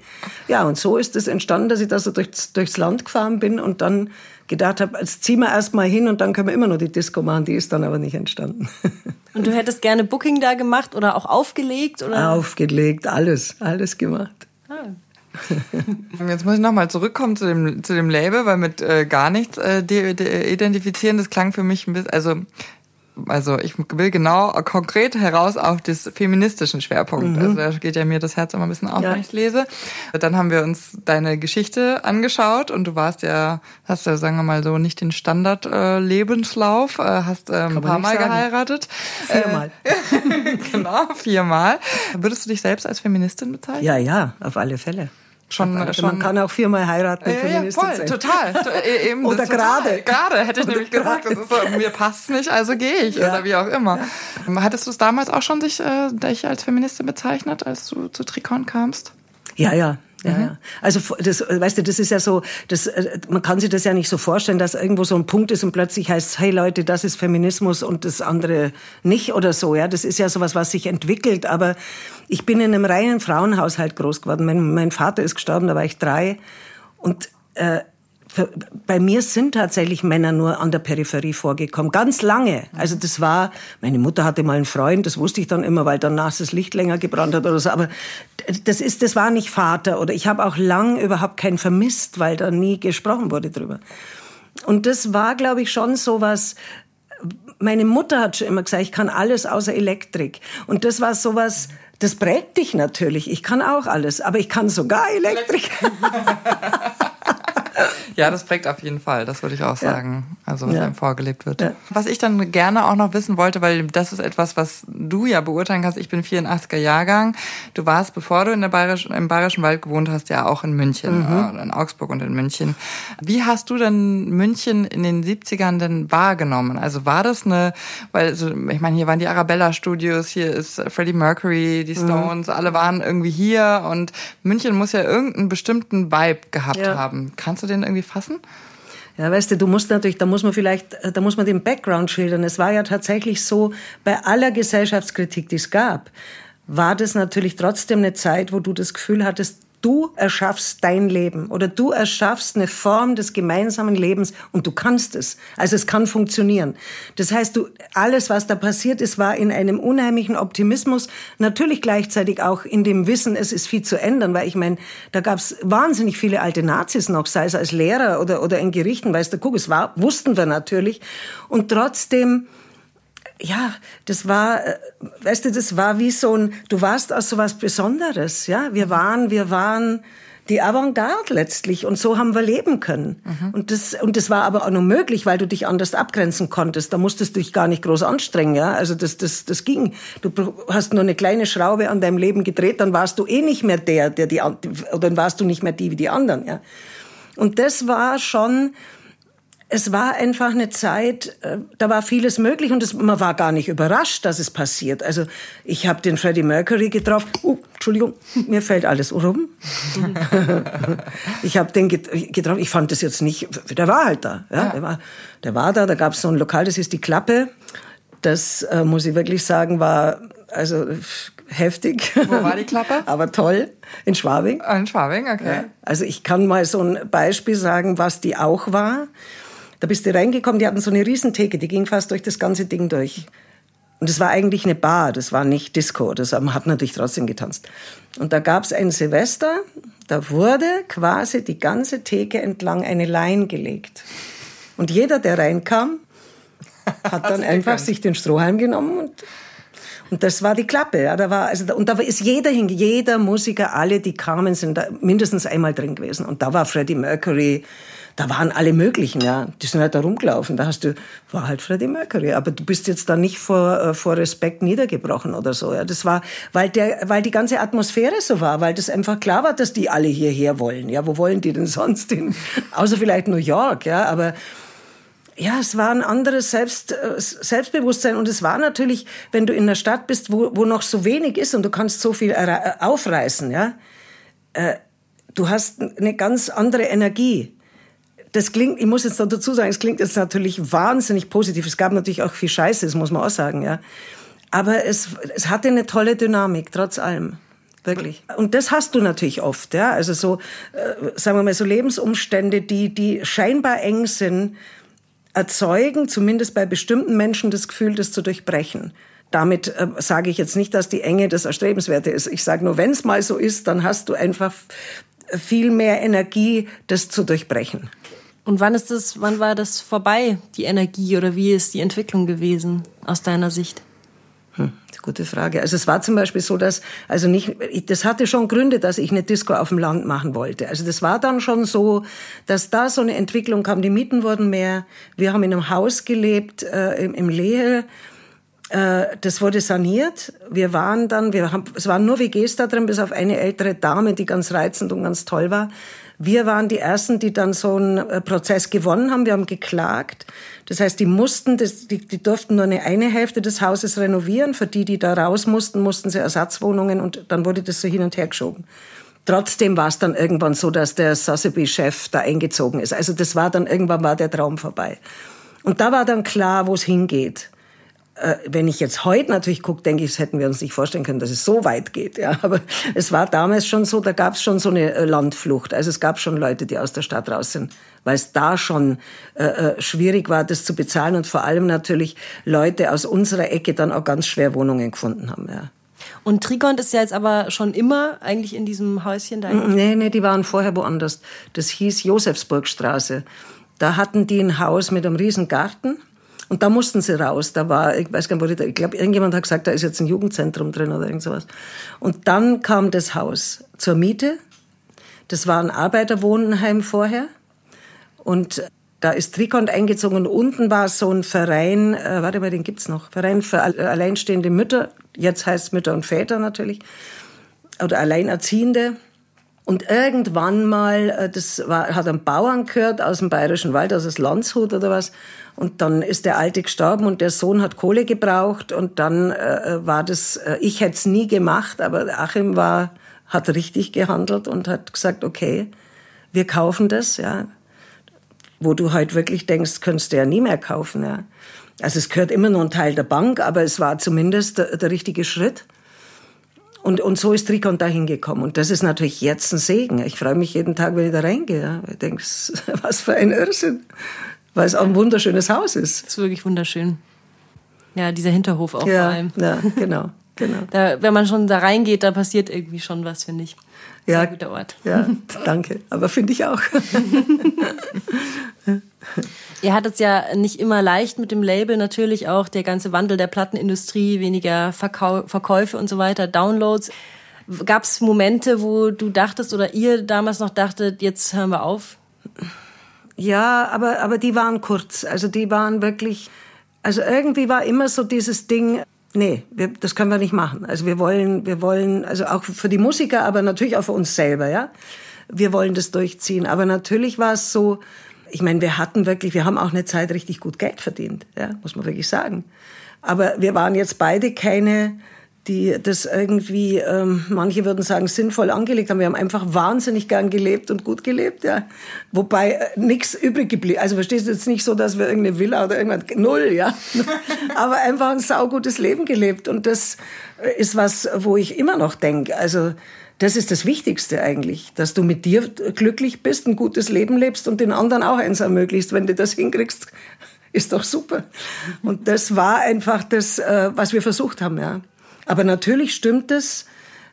Ja, und so ist es entstanden, dass ich da so durchs, durchs Land gefahren bin und dann gedacht habe, jetzt ziehen wir erst mal hin und dann können wir immer noch die Disco machen. Die ist dann aber nicht entstanden. Und du hättest gerne Booking da gemacht oder auch aufgelegt? Oder? Aufgelegt, alles, alles gemacht. Ah. Jetzt muss ich nochmal zurückkommen zu dem, zu dem Label, weil mit äh, gar nichts äh, identifizieren, das klang für mich ein bisschen, also also ich will genau konkret heraus auf das feministischen Schwerpunkt. Mhm. Also da geht ja mir das Herz immer ein bisschen auf, ja. wenn ich lese. Dann haben wir uns deine Geschichte angeschaut und du warst ja, hast ja, sagen wir mal so, nicht den Standard-Lebenslauf, äh, hast äh, ein paar Mal sagen. geheiratet. Viermal. Äh, genau, viermal. Würdest du dich selbst als Feministin bezeichnen? Ja, ja, auf alle Fälle. Schon, also schon, man kann auch viermal heiraten. Ja, ja, voll, sein. total. E, eben, Oder gerade. Gerade hätte ich Oder nämlich grade. gesagt, das ist so, mir passt nicht, also gehe ich ja. oder wie auch immer. Hattest du es damals auch schon sich, äh, dich als Feministin bezeichnet, als du zu Trikon kamst? Ja, ja, ja, mhm. ja. Also das, weißt du, das ist ja so, das, äh, man kann sich das ja nicht so vorstellen, dass irgendwo so ein Punkt ist und plötzlich heißt, hey Leute, das ist Feminismus und das andere nicht oder so. Ja, das ist ja sowas, was sich entwickelt. Aber ich bin in einem reinen Frauenhaushalt groß geworden. Mein, mein Vater ist gestorben, da war ich drei und äh, bei mir sind tatsächlich Männer nur an der Peripherie vorgekommen, ganz lange. Also das war, meine Mutter hatte mal einen Freund, das wusste ich dann immer, weil danach das Licht länger gebrannt hat oder so. Aber das ist, das war nicht Vater oder ich habe auch lang überhaupt keinen vermisst, weil da nie gesprochen wurde drüber. Und das war, glaube ich, schon so was. Meine Mutter hat schon immer gesagt, ich kann alles außer Elektrik. Und das war sowas, das prägt dich natürlich. Ich kann auch alles, aber ich kann sogar Elektrik. ja, das prägt auf jeden Fall, das würde ich auch sagen. Ja. Also was ja. einem vorgelebt wird. Ja. Was ich dann gerne auch noch wissen wollte, weil das ist etwas, was du ja beurteilen kannst. Ich bin 84er Jahrgang. Du warst, bevor du in der Bayerischen, im Bayerischen Wald gewohnt hast, ja auch in München, mhm. Äh, in Augsburg und in München. Wie hast du denn München in den 70ern denn wahrgenommen? Also war das eine, weil also, ich meine, hier waren die Arabella Studios, hier ist Freddie Mercury, die mhm. Stones, mhm. alle waren irgendwie hier und München muss ja irgendeinen bestimmten Vibe gehabt haben. Kannst du den irgendwie fassen? Ja, weißt du, du musst natürlich, da muss man vielleicht, da muss man den Background schildern. Es war ja tatsächlich so, bei aller Gesellschaftskritik, die es gab, war das natürlich trotzdem eine Zeit, wo du das Gefühl hattest, Du erschaffst dein Leben oder du erschaffst eine Form des gemeinsamen Lebens und du kannst es. Also es kann funktionieren. Das heißt, du, alles, was da passiert ist, war in einem unheimlichen Optimismus, natürlich gleichzeitig auch in dem Wissen, es ist viel zu ändern, weil ich meine, da gab es wahnsinnig viele alte Nazis noch, sei es als Lehrer oder, oder in Gerichten, weißt du, guck, es war, wussten wir natürlich. Und trotzdem, ja, das war, äh, weißt du, das war wie so ein, du warst aus so was Besonderes, ja. Wir waren, wir waren die Avantgarde letztlich und so haben wir leben können. Mhm. Und das, und das war aber auch nur möglich, weil du dich anders abgrenzen konntest. Da musstest du dich gar nicht groß anstrengen, ja. Also das, das, das ging. Du hast nur eine kleine Schraube an deinem Leben gedreht, dann warst du eh nicht mehr der, der die, oder dann warst du nicht mehr die wie die anderen, ja. Und das war schon, es war einfach eine Zeit, äh, da war vieles möglich und es, man war gar nicht überrascht, dass es passiert. Also ich habe den Freddie Mercury getroffen. Oh, Entschuldigung, mir fällt alles rum. ich habe den getroffen. Ich fand das jetzt nicht. Der war halt da. Ja, ja. Der, war, der war da. Da gab es so ein Lokal, das ist die Klappe. Das äh, muss ich wirklich sagen, war also heftig. Wo war die Klappe? Aber toll. In Schwabing. In Schwabing, okay. Ja. Also ich kann mal so ein Beispiel sagen, was die auch war. Da bist du reingekommen, die hatten so eine Riesentheke, die ging fast durch das ganze Ding durch. Und es war eigentlich eine Bar, das war nicht Disco, das hat natürlich trotzdem getanzt. Und da gab es ein Silvester, da wurde quasi die ganze Theke entlang eine Line gelegt. Und jeder, der reinkam, hat dann einfach sich den Strohhalm genommen und und das war die Klappe. Ja, da war, also, und da ist jeder hin, jeder Musiker, alle, die kamen, sind da mindestens einmal drin gewesen. Und da war Freddie Mercury, da waren alle möglichen, ja. Die sind halt da rumgelaufen. Da hast du, war halt Freddie Mercury. Aber du bist jetzt da nicht vor, äh, vor Respekt niedergebrochen oder so, ja. Das war, weil der, weil die ganze Atmosphäre so war, weil das einfach klar war, dass die alle hierher wollen. Ja, wo wollen die denn sonst hin? Außer vielleicht New York, ja. Aber, ja, es war ein anderes Selbst, äh, Selbstbewusstsein und es war natürlich, wenn du in einer Stadt bist, wo, wo noch so wenig ist und du kannst so viel äh, aufreißen, ja, du hast eine ganz andere Energie das klingt, ich muss jetzt noch dazu sagen, es klingt jetzt natürlich wahnsinnig positiv. Es gab natürlich auch viel Scheiße, das muss man auch sagen, ja. Aber es, es hatte eine tolle Dynamik, trotz allem. Wirklich. Und das hast du natürlich oft, ja. Also so, äh, sagen wir mal, so Lebensumstände, die, die scheinbar eng sind, erzeugen, zumindest bei bestimmten Menschen, das Gefühl, das zu durchbrechen. Damit äh, sage ich jetzt nicht, dass die Enge das Erstrebenswerte ist. Ich sage nur, wenn es mal so ist, dann hast du einfach viel mehr Energie, das zu durchbrechen. Und wann ist das, wann war das vorbei, die Energie, oder wie ist die Entwicklung gewesen aus deiner Sicht? Hm, gute Frage. Also es war zum Beispiel so, dass, also nicht, das hatte schon Gründe, dass ich eine Disco auf dem Land machen wollte. Also das war dann schon so, dass da so eine Entwicklung kam. Die Mieten wurden mehr. Wir haben in einem Haus gelebt, äh, im, im Lehe. Äh, das wurde saniert. Wir waren dann, wir haben, es waren nur WGs da drin, bis auf eine ältere Dame, die ganz reizend und ganz toll war. Wir waren die Ersten, die dann so einen äh, Prozess gewonnen haben. Wir haben geklagt. Das heißt, die mussten, die, durften nur eine, eine Hälfte des Hauses renovieren. Für die, die da raus mussten, mussten sie Ersatzwohnungen und dann wurde das so hin und her geschoben. Trotzdem war es dann irgendwann so, dass der Sotheby-Chef da eingezogen ist. Also das war dann, irgendwann war der Traum vorbei. Und da war dann klar, wo es hingeht wenn ich jetzt heute natürlich gucke, denke ich, das hätten wir uns nicht vorstellen können, dass es so weit geht. Ja, aber es war damals schon so, da gab es schon so eine äh, Landflucht. Also es gab schon Leute, die aus der Stadt raus sind, weil es da schon äh, äh, schwierig war, das zu bezahlen und vor allem natürlich Leute aus unserer Ecke dann auch ganz schwer Wohnungen gefunden haben. Ja. Und Trigont ist ja jetzt aber schon immer eigentlich in diesem Häuschen da. Nee, nee, die waren vorher woanders. Das hieß Josefsburgstraße. Da hatten die ein Haus mit einem riesen Garten und da mussten sie raus. Da war, ich weiß gar nicht, ich glaube, irgendjemand hat gesagt, da ist jetzt ein Jugendzentrum drin oder irgend sowas. Und dann kam das Haus zur Miete. Das war ein Arbeiterwohnheim vorher. Und da ist Trikont eingezogen und unten war so ein Verein, äh, warte mal, den gibt's noch, Verein für alleinstehende Mütter, jetzt heißt es Mütter und Väter natürlich, oder Alleinerziehende. Und irgendwann mal, äh, das war, hat ein Bauern gehört aus dem Bayerischen Wald, aus dem Landshut oder was. Und dann ist der Alte gestorben und der Sohn hat Kohle gebraucht und dann äh, war das, äh, ich hätte es nie gemacht, aber Achim war, hat richtig gehandelt und hat gesagt, okay, wir kaufen das, ja. Wo du halt wirklich denkst, könntest du ja nie mehr kaufen, ja. Also es gehört immer noch ein Teil der Bank, aber es war zumindest der, der richtige Schritt. Und, und so ist Trikon da hingekommen. Und das ist natürlich jetzt ein Segen. Ich freue mich jeden Tag, wenn ich da reingehe. Ich denke, was für ein Irrsinn. Weil es auch ein wunderschönes Haus ist. Das ist wirklich wunderschön. Ja, dieser Hinterhof auch ja, vor allem. Ja, genau. genau. Da, wenn man schon da reingeht, da passiert irgendwie schon was, finde ich. Sehr ja, guter Ort. Ja, danke. Aber finde ich auch. Ihr hattet es ja nicht immer leicht mit dem Label, natürlich auch der ganze Wandel der Plattenindustrie, weniger Verkau Verkäufe und so weiter, Downloads. Gab es Momente, wo du dachtest oder ihr damals noch dachtet, jetzt hören wir auf? Ja, aber, aber die waren kurz. Also die waren wirklich, also irgendwie war immer so dieses Ding, nee, wir, das können wir nicht machen. Also wir wollen, wir wollen, also auch für die Musiker, aber natürlich auch für uns selber, ja. Wir wollen das durchziehen. Aber natürlich war es so, ich meine, wir hatten wirklich, wir haben auch eine Zeit richtig gut Geld verdient, ja, muss man wirklich sagen. Aber wir waren jetzt beide keine, die das irgendwie, ähm, manche würden sagen, sinnvoll angelegt haben. Wir haben einfach wahnsinnig gern gelebt und gut gelebt, ja. Wobei äh, nichts übrig geblieben. Also verstehst du jetzt nicht so, dass wir irgendeine Villa oder irgendwas, null, ja. Aber einfach ein saugutes Leben gelebt. Und das ist was, wo ich immer noch denke. Also, das ist das Wichtigste eigentlich, dass du mit dir glücklich bist, ein gutes Leben lebst und den anderen auch eins ermöglicht. Wenn du das hinkriegst, ist doch super. Und das war einfach das, äh, was wir versucht haben, ja. Aber natürlich stimmt es.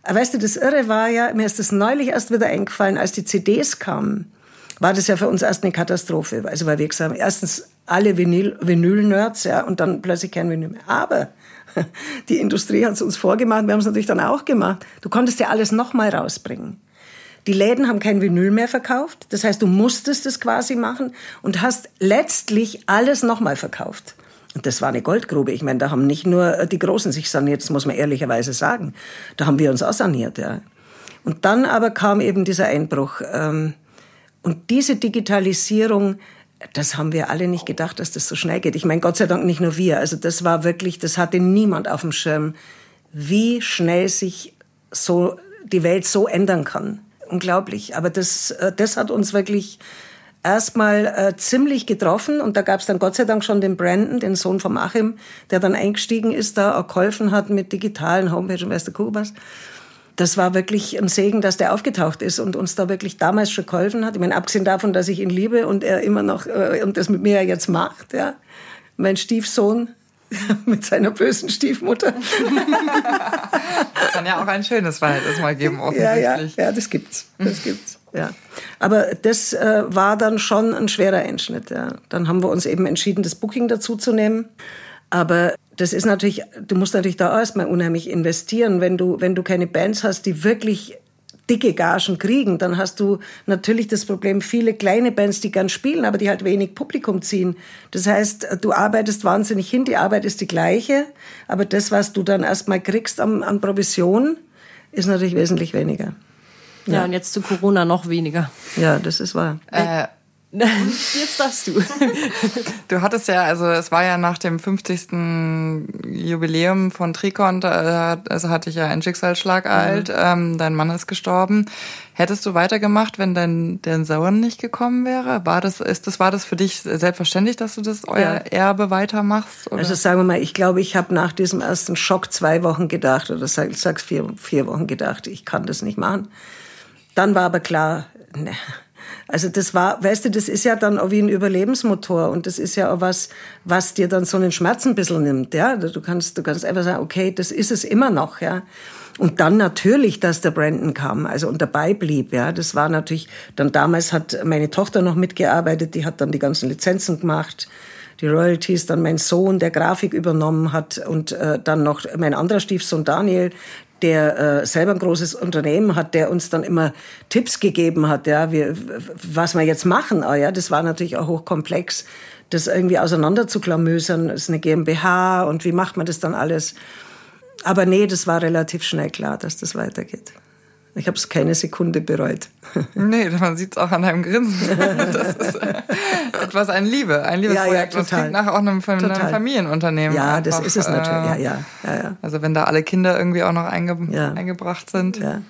Äh, weißt du, das Irre war ja, mir ist das neulich erst wieder eingefallen, als die CDs kamen, war das ja für uns erst eine Katastrophe. Also, weil wir gesagt haben, erstens alle Vinyl-Nerds, ja, und dann plötzlich kein Vinyl mehr. Aber die Industrie hat es uns vorgemacht, wir haben es natürlich dann auch gemacht. Du konntest ja alles nochmal rausbringen. Die Läden haben kein Vinyl mehr verkauft. Das heißt, du musstest es quasi machen und hast letztlich alles nochmal verkauft. Das war eine Goldgrube. Ich meine, da haben nicht nur die Großen sich saniert, das muss man ehrlicherweise sagen. Da haben wir uns auch saniert, ja. Und dann aber kam eben dieser Einbruch. Ähm, und diese Digitalisierung, das haben wir alle nicht gedacht, dass das so schnell geht. Ich meine, Gott sei Dank nicht nur wir. Also das war wirklich, das hatte niemand auf dem Schirm, wie schnell sich so die Welt so ändern kann. Unglaublich. Aber das, äh, das hat uns wirklich erstmal äh, ziemlich getroffen. Und da gab es dann Gott sei Dank schon den Brandon, den Sohn von Achim, der dann eingestiegen ist, da geholfen hat mit digitalen Homepage und weiß der Kuh was das war wirklich ein Segen, dass der aufgetaucht ist und uns da wirklich damals schon geholfen hat. Ich meine, abgesehen davon, dass ich ihn liebe und er immer noch äh, und das mit mir jetzt macht, ja. Mein Stiefsohn mit seiner bösen Stiefmutter. Kann ja auch ein schönes Verhältnis mal geben, offensichtlich. Ja, ja, ja das gibt's. Das gibt's. Ja. Aber das äh, war dann schon ein schwerer Einschnitt. Ja. Dann haben wir uns eben entschieden, das Booking dazu zu nehmen. Aber das ist natürlich, du musst natürlich da erstmal unheimlich investieren. Wenn du, wenn du keine Bands hast, die wirklich dicke Gagen kriegen, dann hast du natürlich das Problem, viele kleine Bands, die gern spielen, aber die halt wenig Publikum ziehen. Das heißt, du arbeitest wahnsinnig hin, die Arbeit ist die gleiche, aber das, was du dann erstmal kriegst an, an Provision, ist natürlich wesentlich weniger. Ja. ja, und jetzt zu Corona noch weniger. Ja, das ist wahr. Äh, Jetzt darfst du. Du hattest ja, also es war ja nach dem 50. Jubiläum von Trikont, also hatte ich ja einen Schicksalsschlag mhm. alt, ähm, dein Mann ist gestorben. Hättest du weitergemacht, wenn dein, dein Sohn nicht gekommen wäre? War das, ist das, war das für dich selbstverständlich, dass du das euer ja. Erbe weitermachst? Oder? Also sagen wir mal, ich glaube, ich habe nach diesem ersten Schock zwei Wochen gedacht, oder sag, sag's vier, vier Wochen gedacht, ich kann das nicht machen. Dann war aber klar, ne, also das war, weißt du, das ist ja dann auch wie ein Überlebensmotor und das ist ja auch was, was dir dann so einen Schmerz ein bisschen nimmt, ja. Du kannst, du kannst einfach sagen, okay, das ist es immer noch, ja. Und dann natürlich, dass der Brandon kam, also und dabei blieb, ja. Das war natürlich, dann damals hat meine Tochter noch mitgearbeitet, die hat dann die ganzen Lizenzen gemacht die Royalties, dann mein Sohn, der Grafik übernommen hat und äh, dann noch mein anderer Stiefsohn Daniel, der äh, selber ein großes Unternehmen hat, der uns dann immer Tipps gegeben hat, ja, wie, was wir jetzt machen. Ah, ja, das war natürlich auch hochkomplex, das irgendwie auseinander zu ist eine GmbH und wie macht man das dann alles? Aber nee, das war relativ schnell klar, dass das weitergeht. Ich habe es keine Sekunde bereut. Nee, man sieht es auch an deinem Grinsen. Das ist äh, etwas ein Liebe, ein Liebesprojekt. Ja, ja, das klingt nach auch einem, einem Familienunternehmen. Ja, einfach, das ist es natürlich. Ja, ja, ja, ja. Also wenn da alle Kinder irgendwie auch noch einge eingebracht sind. Ja.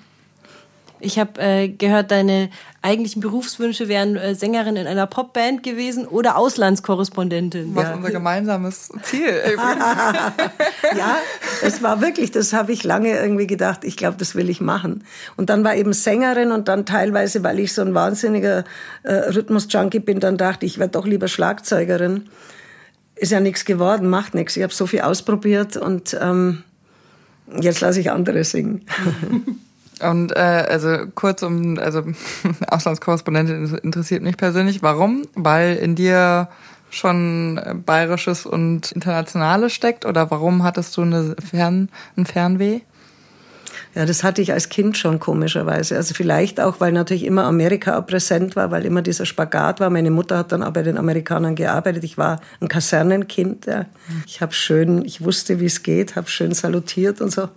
Ich habe äh, gehört, deine eigentlichen Berufswünsche wären äh, Sängerin in einer Popband gewesen oder Auslandskorrespondentin. Was ja. unser gemeinsames Ziel. ja, es war wirklich, das habe ich lange irgendwie gedacht, ich glaube, das will ich machen. Und dann war eben Sängerin und dann teilweise, weil ich so ein wahnsinniger äh, Rhythmus-Junkie bin, dann dachte ich, ich werde doch lieber Schlagzeugerin. Ist ja nichts geworden, macht nichts. Ich habe so viel ausprobiert und ähm, jetzt lasse ich andere singen. Und äh, also kurz um, also Auslandskorrespondentin interessiert mich persönlich. Warum? Weil in dir schon Bayerisches und Internationales steckt oder warum hattest du eine Fern, ein Fernweh? Ja, das hatte ich als Kind schon komischerweise. Also vielleicht auch, weil natürlich immer Amerika präsent war, weil immer dieser Spagat war. Meine Mutter hat dann auch bei den Amerikanern gearbeitet. Ich war ein Kasernenkind. Ja. Ich habe schön, ich wusste, wie es geht, habe schön salutiert und so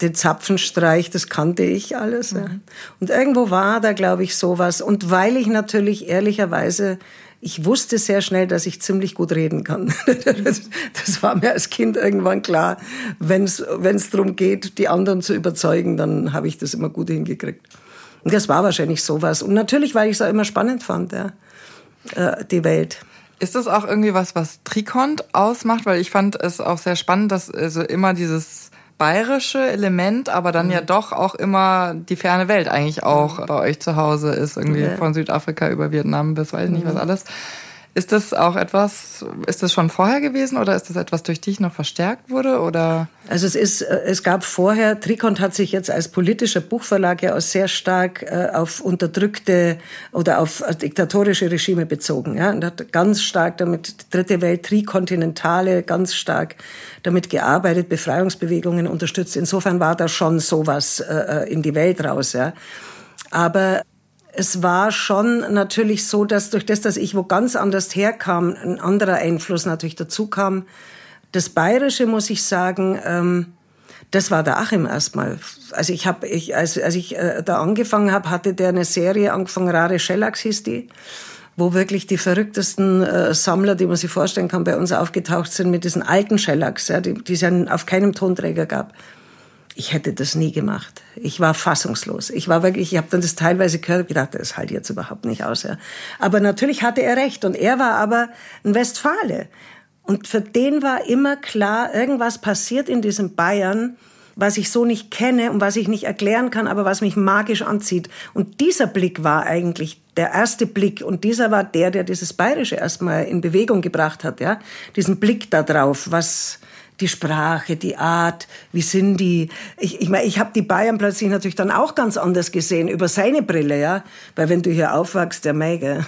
den Zapfenstreich, das kannte ich alles. Ja. Mhm. Und irgendwo war da, glaube ich, sowas. Und weil ich natürlich ehrlicherweise, ich wusste sehr schnell, dass ich ziemlich gut reden kann. Das, war mir als Kind irgendwann klar. Wenn es darum geht, die anderen zu überzeugen, dann habe ich das immer gut hingekriegt. Und das war wahrscheinlich sowas. Und natürlich, weil ich es auch immer spannend fand, ja, äh, die Welt. Ist das auch irgendwie was, was Trikont ausmacht? Weil ich fand es auch sehr spannend, dass also immer dieses bayerische Element, aber dann mhm. ja doch auch immer die ferne Welt eigentlich auch mhm. bei euch zu Hause ist, irgendwie ja. von Südafrika über Vietnam bis weiß ich nicht was mhm. alles. Ist das auch etwas, ist das schon vorher gewesen oder ist das etwas, durch dich noch verstärkt wurde oder? Also es ist, äh, es gab vorher, Trikont hat sich jetzt als politischer Buchverlag ja auch sehr stark äh, auf unterdrückte oder auf diktatorische Regime bezogen, ja, und hat ganz stark damit, Dritte Welt, Trikontinentale, ganz stark damit gearbeitet, Befreiungsbewegungen unterstützt. Insofern war da schon sowas äh, in die Welt raus, ja. Aber es war schon natürlich so, dass durch das, dass ich wo ganz anders herkam, ein anderer Einfluss natürlich dazu kam. Das Bayerische, muss ich sagen, ähm, das war der Achim erstmal. Also ich habe, ich, als, als ich äh, da angefangen habe, hatte der eine Serie angefangen, Rare Shellacks hieß die, wo wirklich die verrücktesten äh, Sammler, die man sich vorstellen kann, bei uns aufgetaucht sind mit diesen alten Shellacks, ja, die, die es ja auf keinem Tonträger gab ich hätte das nie gemacht. Ich war fassungslos. Ich war wirklich, ich habe dann das teilweise gehört gedacht, das halt jetzt überhaupt nicht aus. Ja. Aber natürlich hatte er recht und er war aber ein Westfale. Und für den war immer klar, irgendwas passiert in diesem Bayern, was ich so nicht kenne und was ich nicht erklären kann, aber was mich magisch anzieht. Und dieser Blick war eigentlich der erste Blick und dieser war der, der dieses Bayerische erstmal in Bewegung gebracht hat, ja. Diesen Blick da drauf, was, die Sprache, die Art, wie sind die? Ich, ich meine, ich habe die Bayern plötzlich natürlich dann auch ganz anders gesehen über seine Brille, ja, weil wenn du hier aufwachst, der Meige,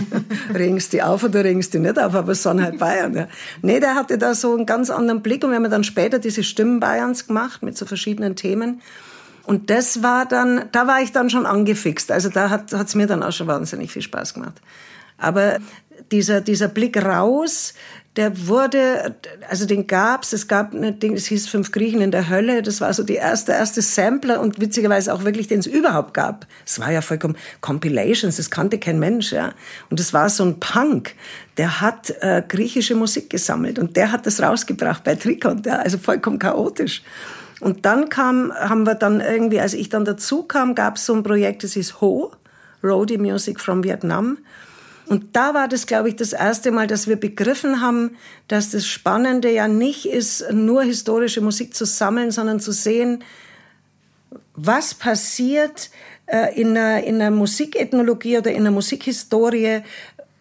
ringst die auf oder ringst die nicht auf, aber es sind halt Bayern. Ja. Nee, der hatte da so einen ganz anderen Blick und wir haben dann später diese Stimmen Bayerns gemacht mit so verschiedenen Themen. Und das war dann, da war ich dann schon angefixt. Also da hat es mir dann auch schon wahnsinnig viel Spaß gemacht. Aber dieser, dieser Blick raus, der wurde, also den gab's, es gab ein Ding, es hieß Fünf Griechen in der Hölle, das war so die erste, erste Sampler und witzigerweise auch wirklich, den es überhaupt gab. Es war ja vollkommen Compilations, das kannte kein Mensch, ja. Und es war so ein Punk, der hat äh, griechische Musik gesammelt und der hat das rausgebracht bei Trikont, ja, also vollkommen chaotisch. Und dann kam, haben wir dann irgendwie, als ich dann dazu kam, gab's so ein Projekt, das hieß Ho, Roadie Music from Vietnam. Und da war das, glaube ich, das erste Mal, dass wir begriffen haben, dass das Spannende ja nicht ist, nur historische Musik zu sammeln, sondern zu sehen, was passiert äh, in, einer, in einer Musikethnologie oder in einer Musikhistorie,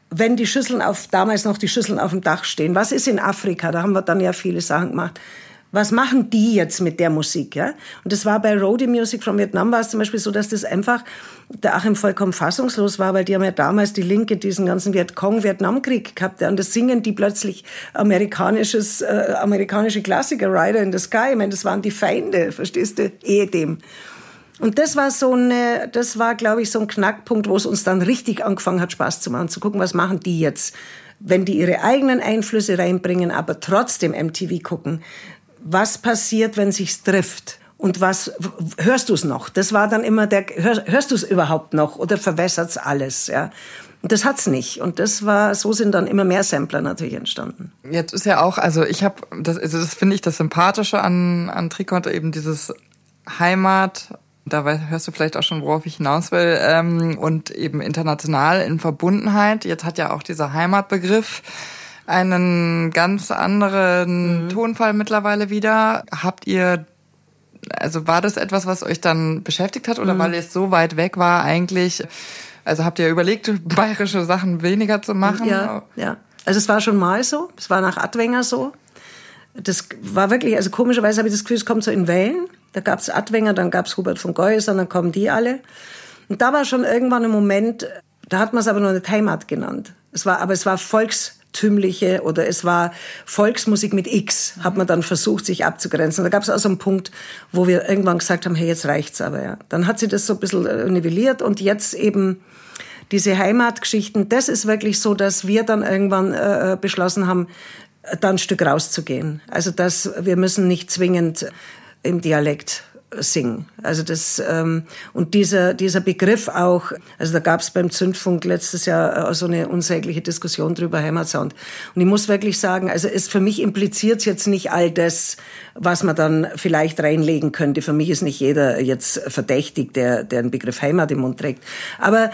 wenn die Schüsseln auf, damals noch die Schüsseln auf dem Dach stehen. Was ist in Afrika? Da haben wir dann ja viele Sachen gemacht was machen die jetzt mit der Musik, ja? Und das war bei Roadie Music from Vietnam war es zum Beispiel so, dass das einfach der Achim vollkommen fassungslos war, weil die haben ja damals die Linke diesen ganzen Vietcong-Vietnamkrieg gehabt, ja? Und das singen die plötzlich amerikanisches, äh, amerikanische Klassiker, Rider in the Sky. Ich meine, das waren die Feinde, verstehst du? Ehe dem. Und das war so eine, das war, glaube ich, so ein Knackpunkt, wo es uns dann richtig angefangen hat, Spaß zu machen, zu gucken, was machen die jetzt? wenn die ihre eigenen Einflüsse reinbringen, aber trotzdem MTV gucken, was passiert, wenn sich's trifft? Und was hörst du es noch? Das war dann immer der hör, hörst du es überhaupt noch oder verwässert's alles, ja? Und das hat's nicht. Und das war, so sind dann immer mehr Sampler natürlich entstanden. Jetzt ist ja auch, also ich habe, das, also das finde ich das Sympathische an, an Trikot, eben dieses Heimat Da hörst du vielleicht auch schon, worauf ich hinaus will. Ähm, und eben international in Verbundenheit. Jetzt hat ja auch dieser Heimatbegriff einen ganz anderen mhm. Tonfall mittlerweile wieder. Habt ihr also war das etwas, was euch dann beschäftigt hat oder mhm. weil es so weit weg war eigentlich? Also habt ihr überlegt, bayerische Sachen weniger zu machen? Ja, ja. Also es war schon mal so. Es war nach Adwenger so. Das war wirklich, also komischerweise habe ich das Gefühl, es kommt so in Wellen. Da gab es Adwenger, dann gab es Hubert von Geuser, dann kommen die alle. Und da war schon irgendwann ein Moment, da hat man es aber nur eine Heimat genannt. Es war, aber es war Volks volkstümliche oder es war Volksmusik mit X, hat man dann versucht, sich abzugrenzen. Da gab es auch so einen Punkt, wo wir irgendwann gesagt haben, hey, jetzt reicht's aber. Ja. Dann hat sie das so ein bisschen äh, nivelliert und jetzt eben diese Heimatgeschichten, das ist wirklich so, dass wir dann irgendwann äh, äh beschlossen haben, da ein Stück rauszugehen. Also dass wir müssen nicht zwingend im Dialekt singen. Also das ähm, und dieser dieser Begriff auch, also da gab es beim Zündfunk letztes Jahr äh, so eine unsägliche Diskussion drüber Heimatsound. Und ich muss wirklich sagen, also es für mich impliziert jetzt nicht all das, was man dann vielleicht reinlegen könnte. Für mich ist nicht jeder jetzt verdächtig, der der den Begriff Heimat im Mund trägt. Aber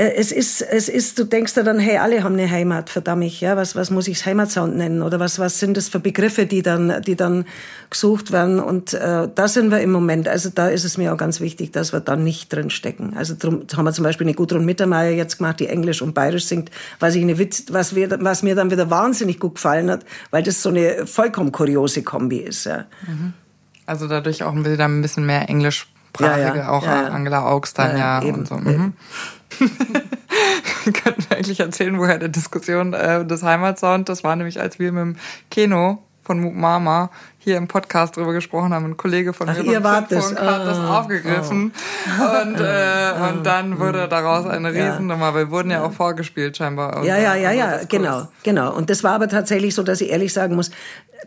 es ist, es ist, du denkst da dann, hey, alle haben eine Heimat, verdammt, ja, was, was muss ich Heimatsound nennen? Oder was, was sind das für Begriffe, die dann, die dann gesucht werden? Und äh, da sind wir im Moment, also da ist es mir auch ganz wichtig, dass wir da nicht drin stecken. Also drum haben wir zum Beispiel eine Gudrun Mittermeier jetzt gemacht, die Englisch und Bayerisch singt, was ich eine Witz, was, wir, was mir dann wieder wahnsinnig gut gefallen hat, weil das so eine vollkommen kuriose Kombi ist, ja. Mhm. Also dadurch auch ein bisschen mehr englischsprachige, ja, ja. auch Angela Augs dann ja, eben, und so. Mhm. wir könnten eigentlich erzählen, woher der Diskussion äh, des Heimatsound, das war nämlich, als wir mit dem Keno von Mama hier im Podcast drüber gesprochen haben. Ein Kollege von mir ihr wart das. hat das ah. aufgegriffen. Oh. Und, äh, und dann wurde daraus eine Riesennummer. Wir wurden ja auch vorgespielt scheinbar. Ja, ja, ja, ja, genau, genau. Und das war aber tatsächlich so, dass ich ehrlich sagen muss,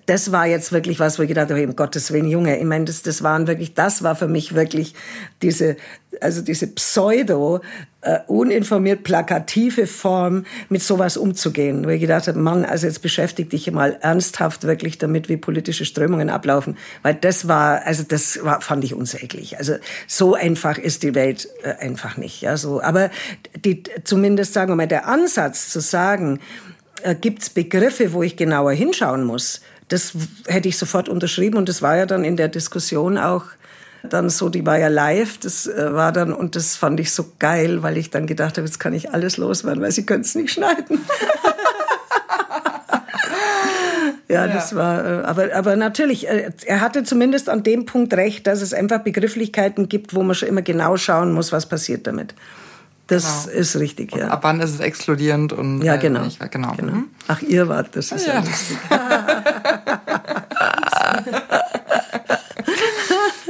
das war jetzt wirklich was, wo ich gedacht habe, um Gottes Willen, Junge, ich meine, das, das waren wirklich, das war für mich wirklich diese, also diese Pseudo, äh, uninformiert plakative Form, mit sowas umzugehen. Wo ich gedacht habe, Mann, also jetzt beschäftige dich mal ernsthaft wirklich damit, wie politische Strömungen ablaufen. Weil das war, also das war, fand ich unsäglich. Also so einfach ist die Welt äh, einfach nicht. Ja, so. Aber die, zumindest sagen wir mal, der Ansatz zu sagen, äh, gibt's Begriffe, wo ich genauer hinschauen muss, das hätte ich sofort unterschrieben und das war ja dann in der Diskussion auch dann so, die war ja live, das äh, war dann, und das fand ich so geil, weil ich dann gedacht habe, jetzt kann ich alles loswerden, weil sie können es nicht schneiden. ja, das war, äh, aber, aber natürlich, äh, er hatte zumindest an dem Punkt recht, dass es einfach Begrifflichkeiten gibt, wo man schon immer genau schauen muss, was passiert damit. Das genau. ist richtig, ja. ab wann ist es explodierend und ja, genau. Nicht, genau. genau. Mhm. Ach, ihr wart, das ist ja, ja.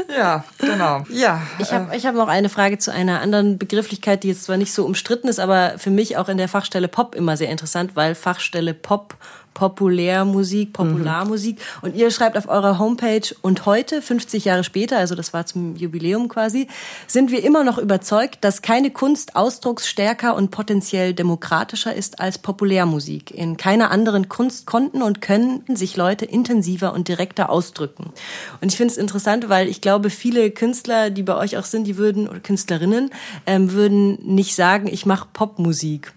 Ja, genau. Ja. Ich habe ich hab noch eine Frage zu einer anderen Begrifflichkeit, die jetzt zwar nicht so umstritten ist, aber für mich auch in der Fachstelle Pop immer sehr interessant, weil Fachstelle Pop Populärmusik, Popularmusik. Mhm. Und ihr schreibt auf eurer Homepage, und heute, 50 Jahre später, also das war zum Jubiläum quasi, sind wir immer noch überzeugt, dass keine Kunst ausdrucksstärker und potenziell demokratischer ist als Populärmusik. In keiner anderen Kunst konnten und können sich Leute intensiver und direkter ausdrücken. Und ich finde es interessant, weil ich glaube, viele Künstler, die bei euch auch sind, die würden, oder Künstlerinnen, ähm, würden nicht sagen, ich mache Popmusik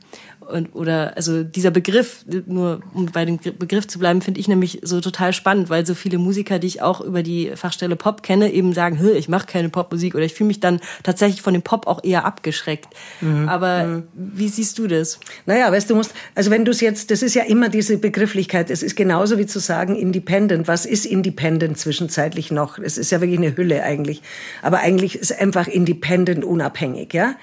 und, oder also dieser Begriff, nur um bei dem Begriff zu bleiben, finde ich nämlich so total spannend, weil so viele Musiker, die ich auch über die Fachstelle Pop kenne, eben sagen, ich mache keine Popmusik oder ich fühle mich dann tatsächlich von dem Pop auch eher abgeschreckt. Mhm. Aber mhm. wie siehst du das? Naja, weißt du, musst, also wenn du es jetzt, das ist ja immer diese Begrifflichkeit, es ist genauso wie zu sagen Independent. Was ist Independent zwischenzeitlich noch? Es ist ja wirklich eine Hülle eigentlich. Aber eigentlich ist einfach Independent unabhängig, ja?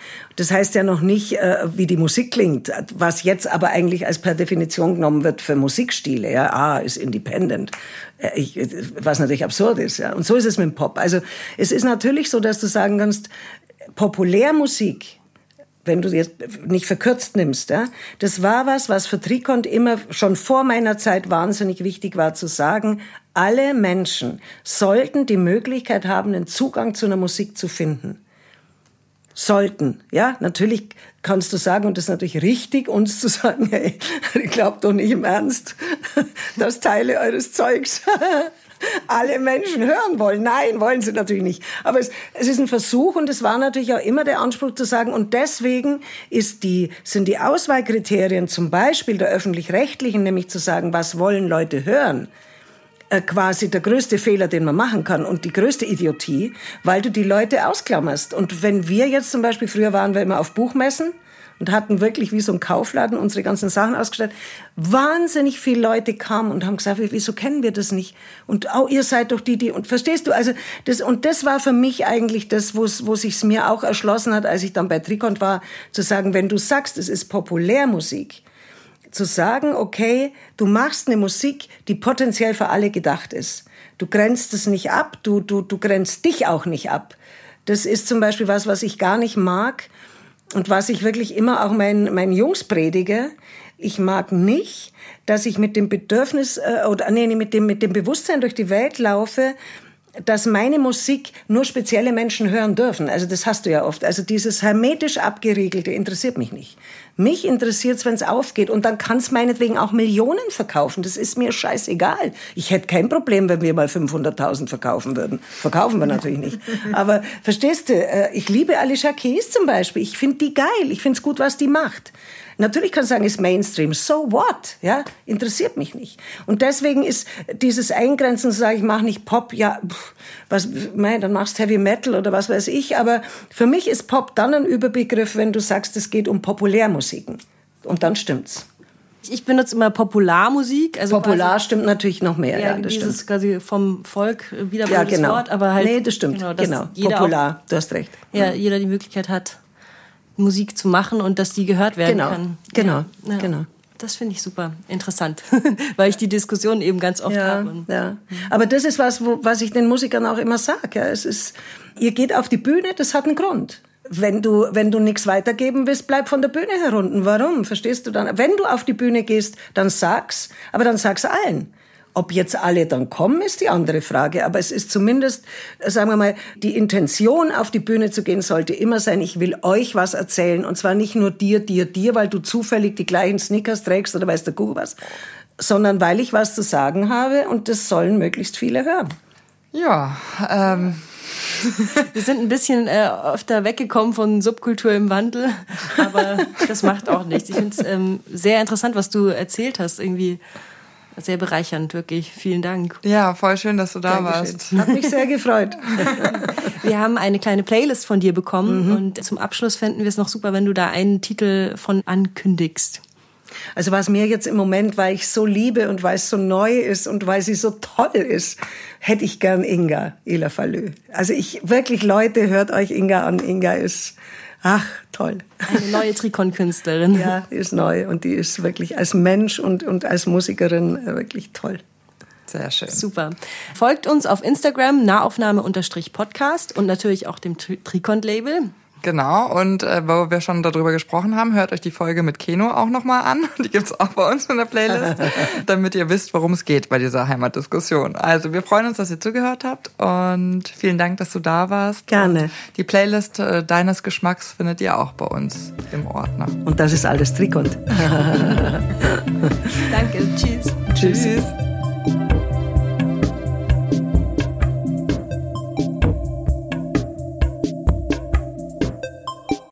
Das heißt ja noch nicht, äh, wie die Musik klingt was jetzt aber eigentlich als per Definition genommen wird für Musikstile. Ja, ah, ist independent. Äh, ich, was natürlich absurd ist. Ja. Und so ist es mit dem Pop. Also es ist natürlich so, dass du sagen kannst, Populärmusik, wenn du jetzt nicht verkürzt nimmst, ja, das war was, was für Trikont immer schon vor meiner Zeit wahnsinnig wichtig war zu sagen, alle Menschen sollten die Möglichkeit haben, einen Zugang zu einer Musik zu finden sollten. Ja, natürlich kannst du sagen, und das ist natürlich richtig, uns zu sagen, hey, ich glaube doch nicht im Ernst, dass Teile eures Zeugs alle Menschen hören wollen. Nein, wollen sie natürlich nicht. Aber es, es ist ein Versuch und es war natürlich auch immer der Anspruch zu sagen, und deswegen ist die, sind die Auswahlkriterien zum Beispiel der öffentlich-rechtlichen, nämlich zu sagen, was wollen Leute hören, äh, quasi der größte Fehler, den man machen kann und die größte Idiotie, weil du die Leute ausklammerst. Und wenn wir jetzt zum Beispiel, früher waren wir immer auf Buchmessen, und hatten wirklich wie so ein Kaufladen unsere ganzen Sachen ausgestellt. Wahnsinnig viele Leute kamen und haben gesagt, wieso kennen wir das nicht? Und oh, ihr seid doch die, die, und verstehst du, also das, und das war für mich eigentlich das, wo es, wo sich's mir auch erschlossen hat, als ich dann bei Trikont war, zu sagen, wenn du sagst, es ist Populärmusik, zu sagen, okay, du machst eine Musik, die potenziell für alle gedacht ist. Du grenzt es nicht ab, du, du, du grenzt dich auch nicht ab. Das ist zum Beispiel was, was ich gar nicht mag und was ich wirklich immer auch meinen, meinen Jungs predige. Ich mag nicht, dass ich mit dem Bedürfnis äh, oder nee, mit dem mit dem Bewusstsein durch die Welt laufe, dass meine Musik nur spezielle Menschen hören dürfen. Also das hast du ja oft. Also dieses hermetisch abgeriegelte interessiert mich nicht. Mich interessiert es, wenn es aufgeht. Und dann kann es meinetwegen auch Millionen verkaufen. Das ist mir scheißegal. Ich hätte kein Problem, wenn wir mal 500.000 verkaufen würden. Verkaufen wir natürlich nicht. Aber verstehst du, äh, ich liebe Alicia Keys zum Beispiel. Ich finde die geil. Ich finde es gut, was die macht. Natürlich kann ich sagen, ist Mainstream. So what? Ja, interessiert mich nicht. Und deswegen ist dieses Eingrenzen, zu sagen, ich mache nicht Pop, ja, pff, was, mein, dann machst Heavy Metal oder was weiß ich. Aber für mich ist Pop dann ein Überbegriff, wenn du sagst, es geht um Populärmusiken. Und dann stimmt's. Ich benutze immer Popularmusik. Also Popular quasi, stimmt natürlich noch mehr. Ja, ja das dieses stimmt. quasi vom Volk wieder ja, genau. Wort, aber halt. Nee, das stimmt. Genau, genau. Popular, auch, du hast recht. Ja, jeder die Möglichkeit hat, Musik zu machen und dass die gehört werden genau, kann. Genau, ja. genau. Das finde ich super interessant, weil ich die Diskussion eben ganz oft ja, habe. Ja. Aber das ist was, wo, was ich den Musikern auch immer sage. Ja. Es ist, ihr geht auf die Bühne, das hat einen Grund. Wenn du, wenn du nichts weitergeben willst, bleib von der Bühne herunten. Warum? Verstehst du dann? Wenn du auf die Bühne gehst, dann sag's, aber dann sag's allen. Ob jetzt alle dann kommen, ist die andere Frage. Aber es ist zumindest, sagen wir mal, die Intention, auf die Bühne zu gehen, sollte immer sein, ich will euch was erzählen. Und zwar nicht nur dir, dir, dir, weil du zufällig die gleichen Sneakers trägst oder weiß der Kuh was, sondern weil ich was zu sagen habe und das sollen möglichst viele hören. Ja, ähm. Wir sind ein bisschen äh, öfter weggekommen von Subkultur im Wandel, aber das macht auch nichts. Ich finde es ähm, sehr interessant, was du erzählt hast, irgendwie sehr bereichernd, wirklich. Vielen Dank. Ja, voll schön, dass du da Dankeschön. warst. Hat mich sehr gefreut. Wir haben eine kleine Playlist von dir bekommen mhm. und zum Abschluss fänden wir es noch super, wenn du da einen Titel von ankündigst. Also was mir jetzt im Moment, weil ich so liebe und weil es so neu ist und weil sie so toll ist, hätte ich gern Inga Ela Falü. Also ich wirklich Leute, hört euch Inga an. Inga ist Ach, toll. Eine neue Trikon-Künstlerin. Ja, die ist neu und die ist wirklich als Mensch und, und als Musikerin äh, wirklich toll. Sehr schön. Super. Folgt uns auf Instagram, Nahaufnahme-Podcast und natürlich auch dem Trikont-Label. Genau, und äh, wo wir schon darüber gesprochen haben, hört euch die Folge mit Keno auch nochmal an. Die gibt's auch bei uns in der Playlist, damit ihr wisst, worum es geht bei dieser Heimatdiskussion. Also wir freuen uns, dass ihr zugehört habt und vielen Dank, dass du da warst. Gerne. Und die Playlist äh, deines Geschmacks findet ihr auch bei uns im Ordner. Und das ist alles Trikont. Danke, tschüss. Tschüss. tschüss.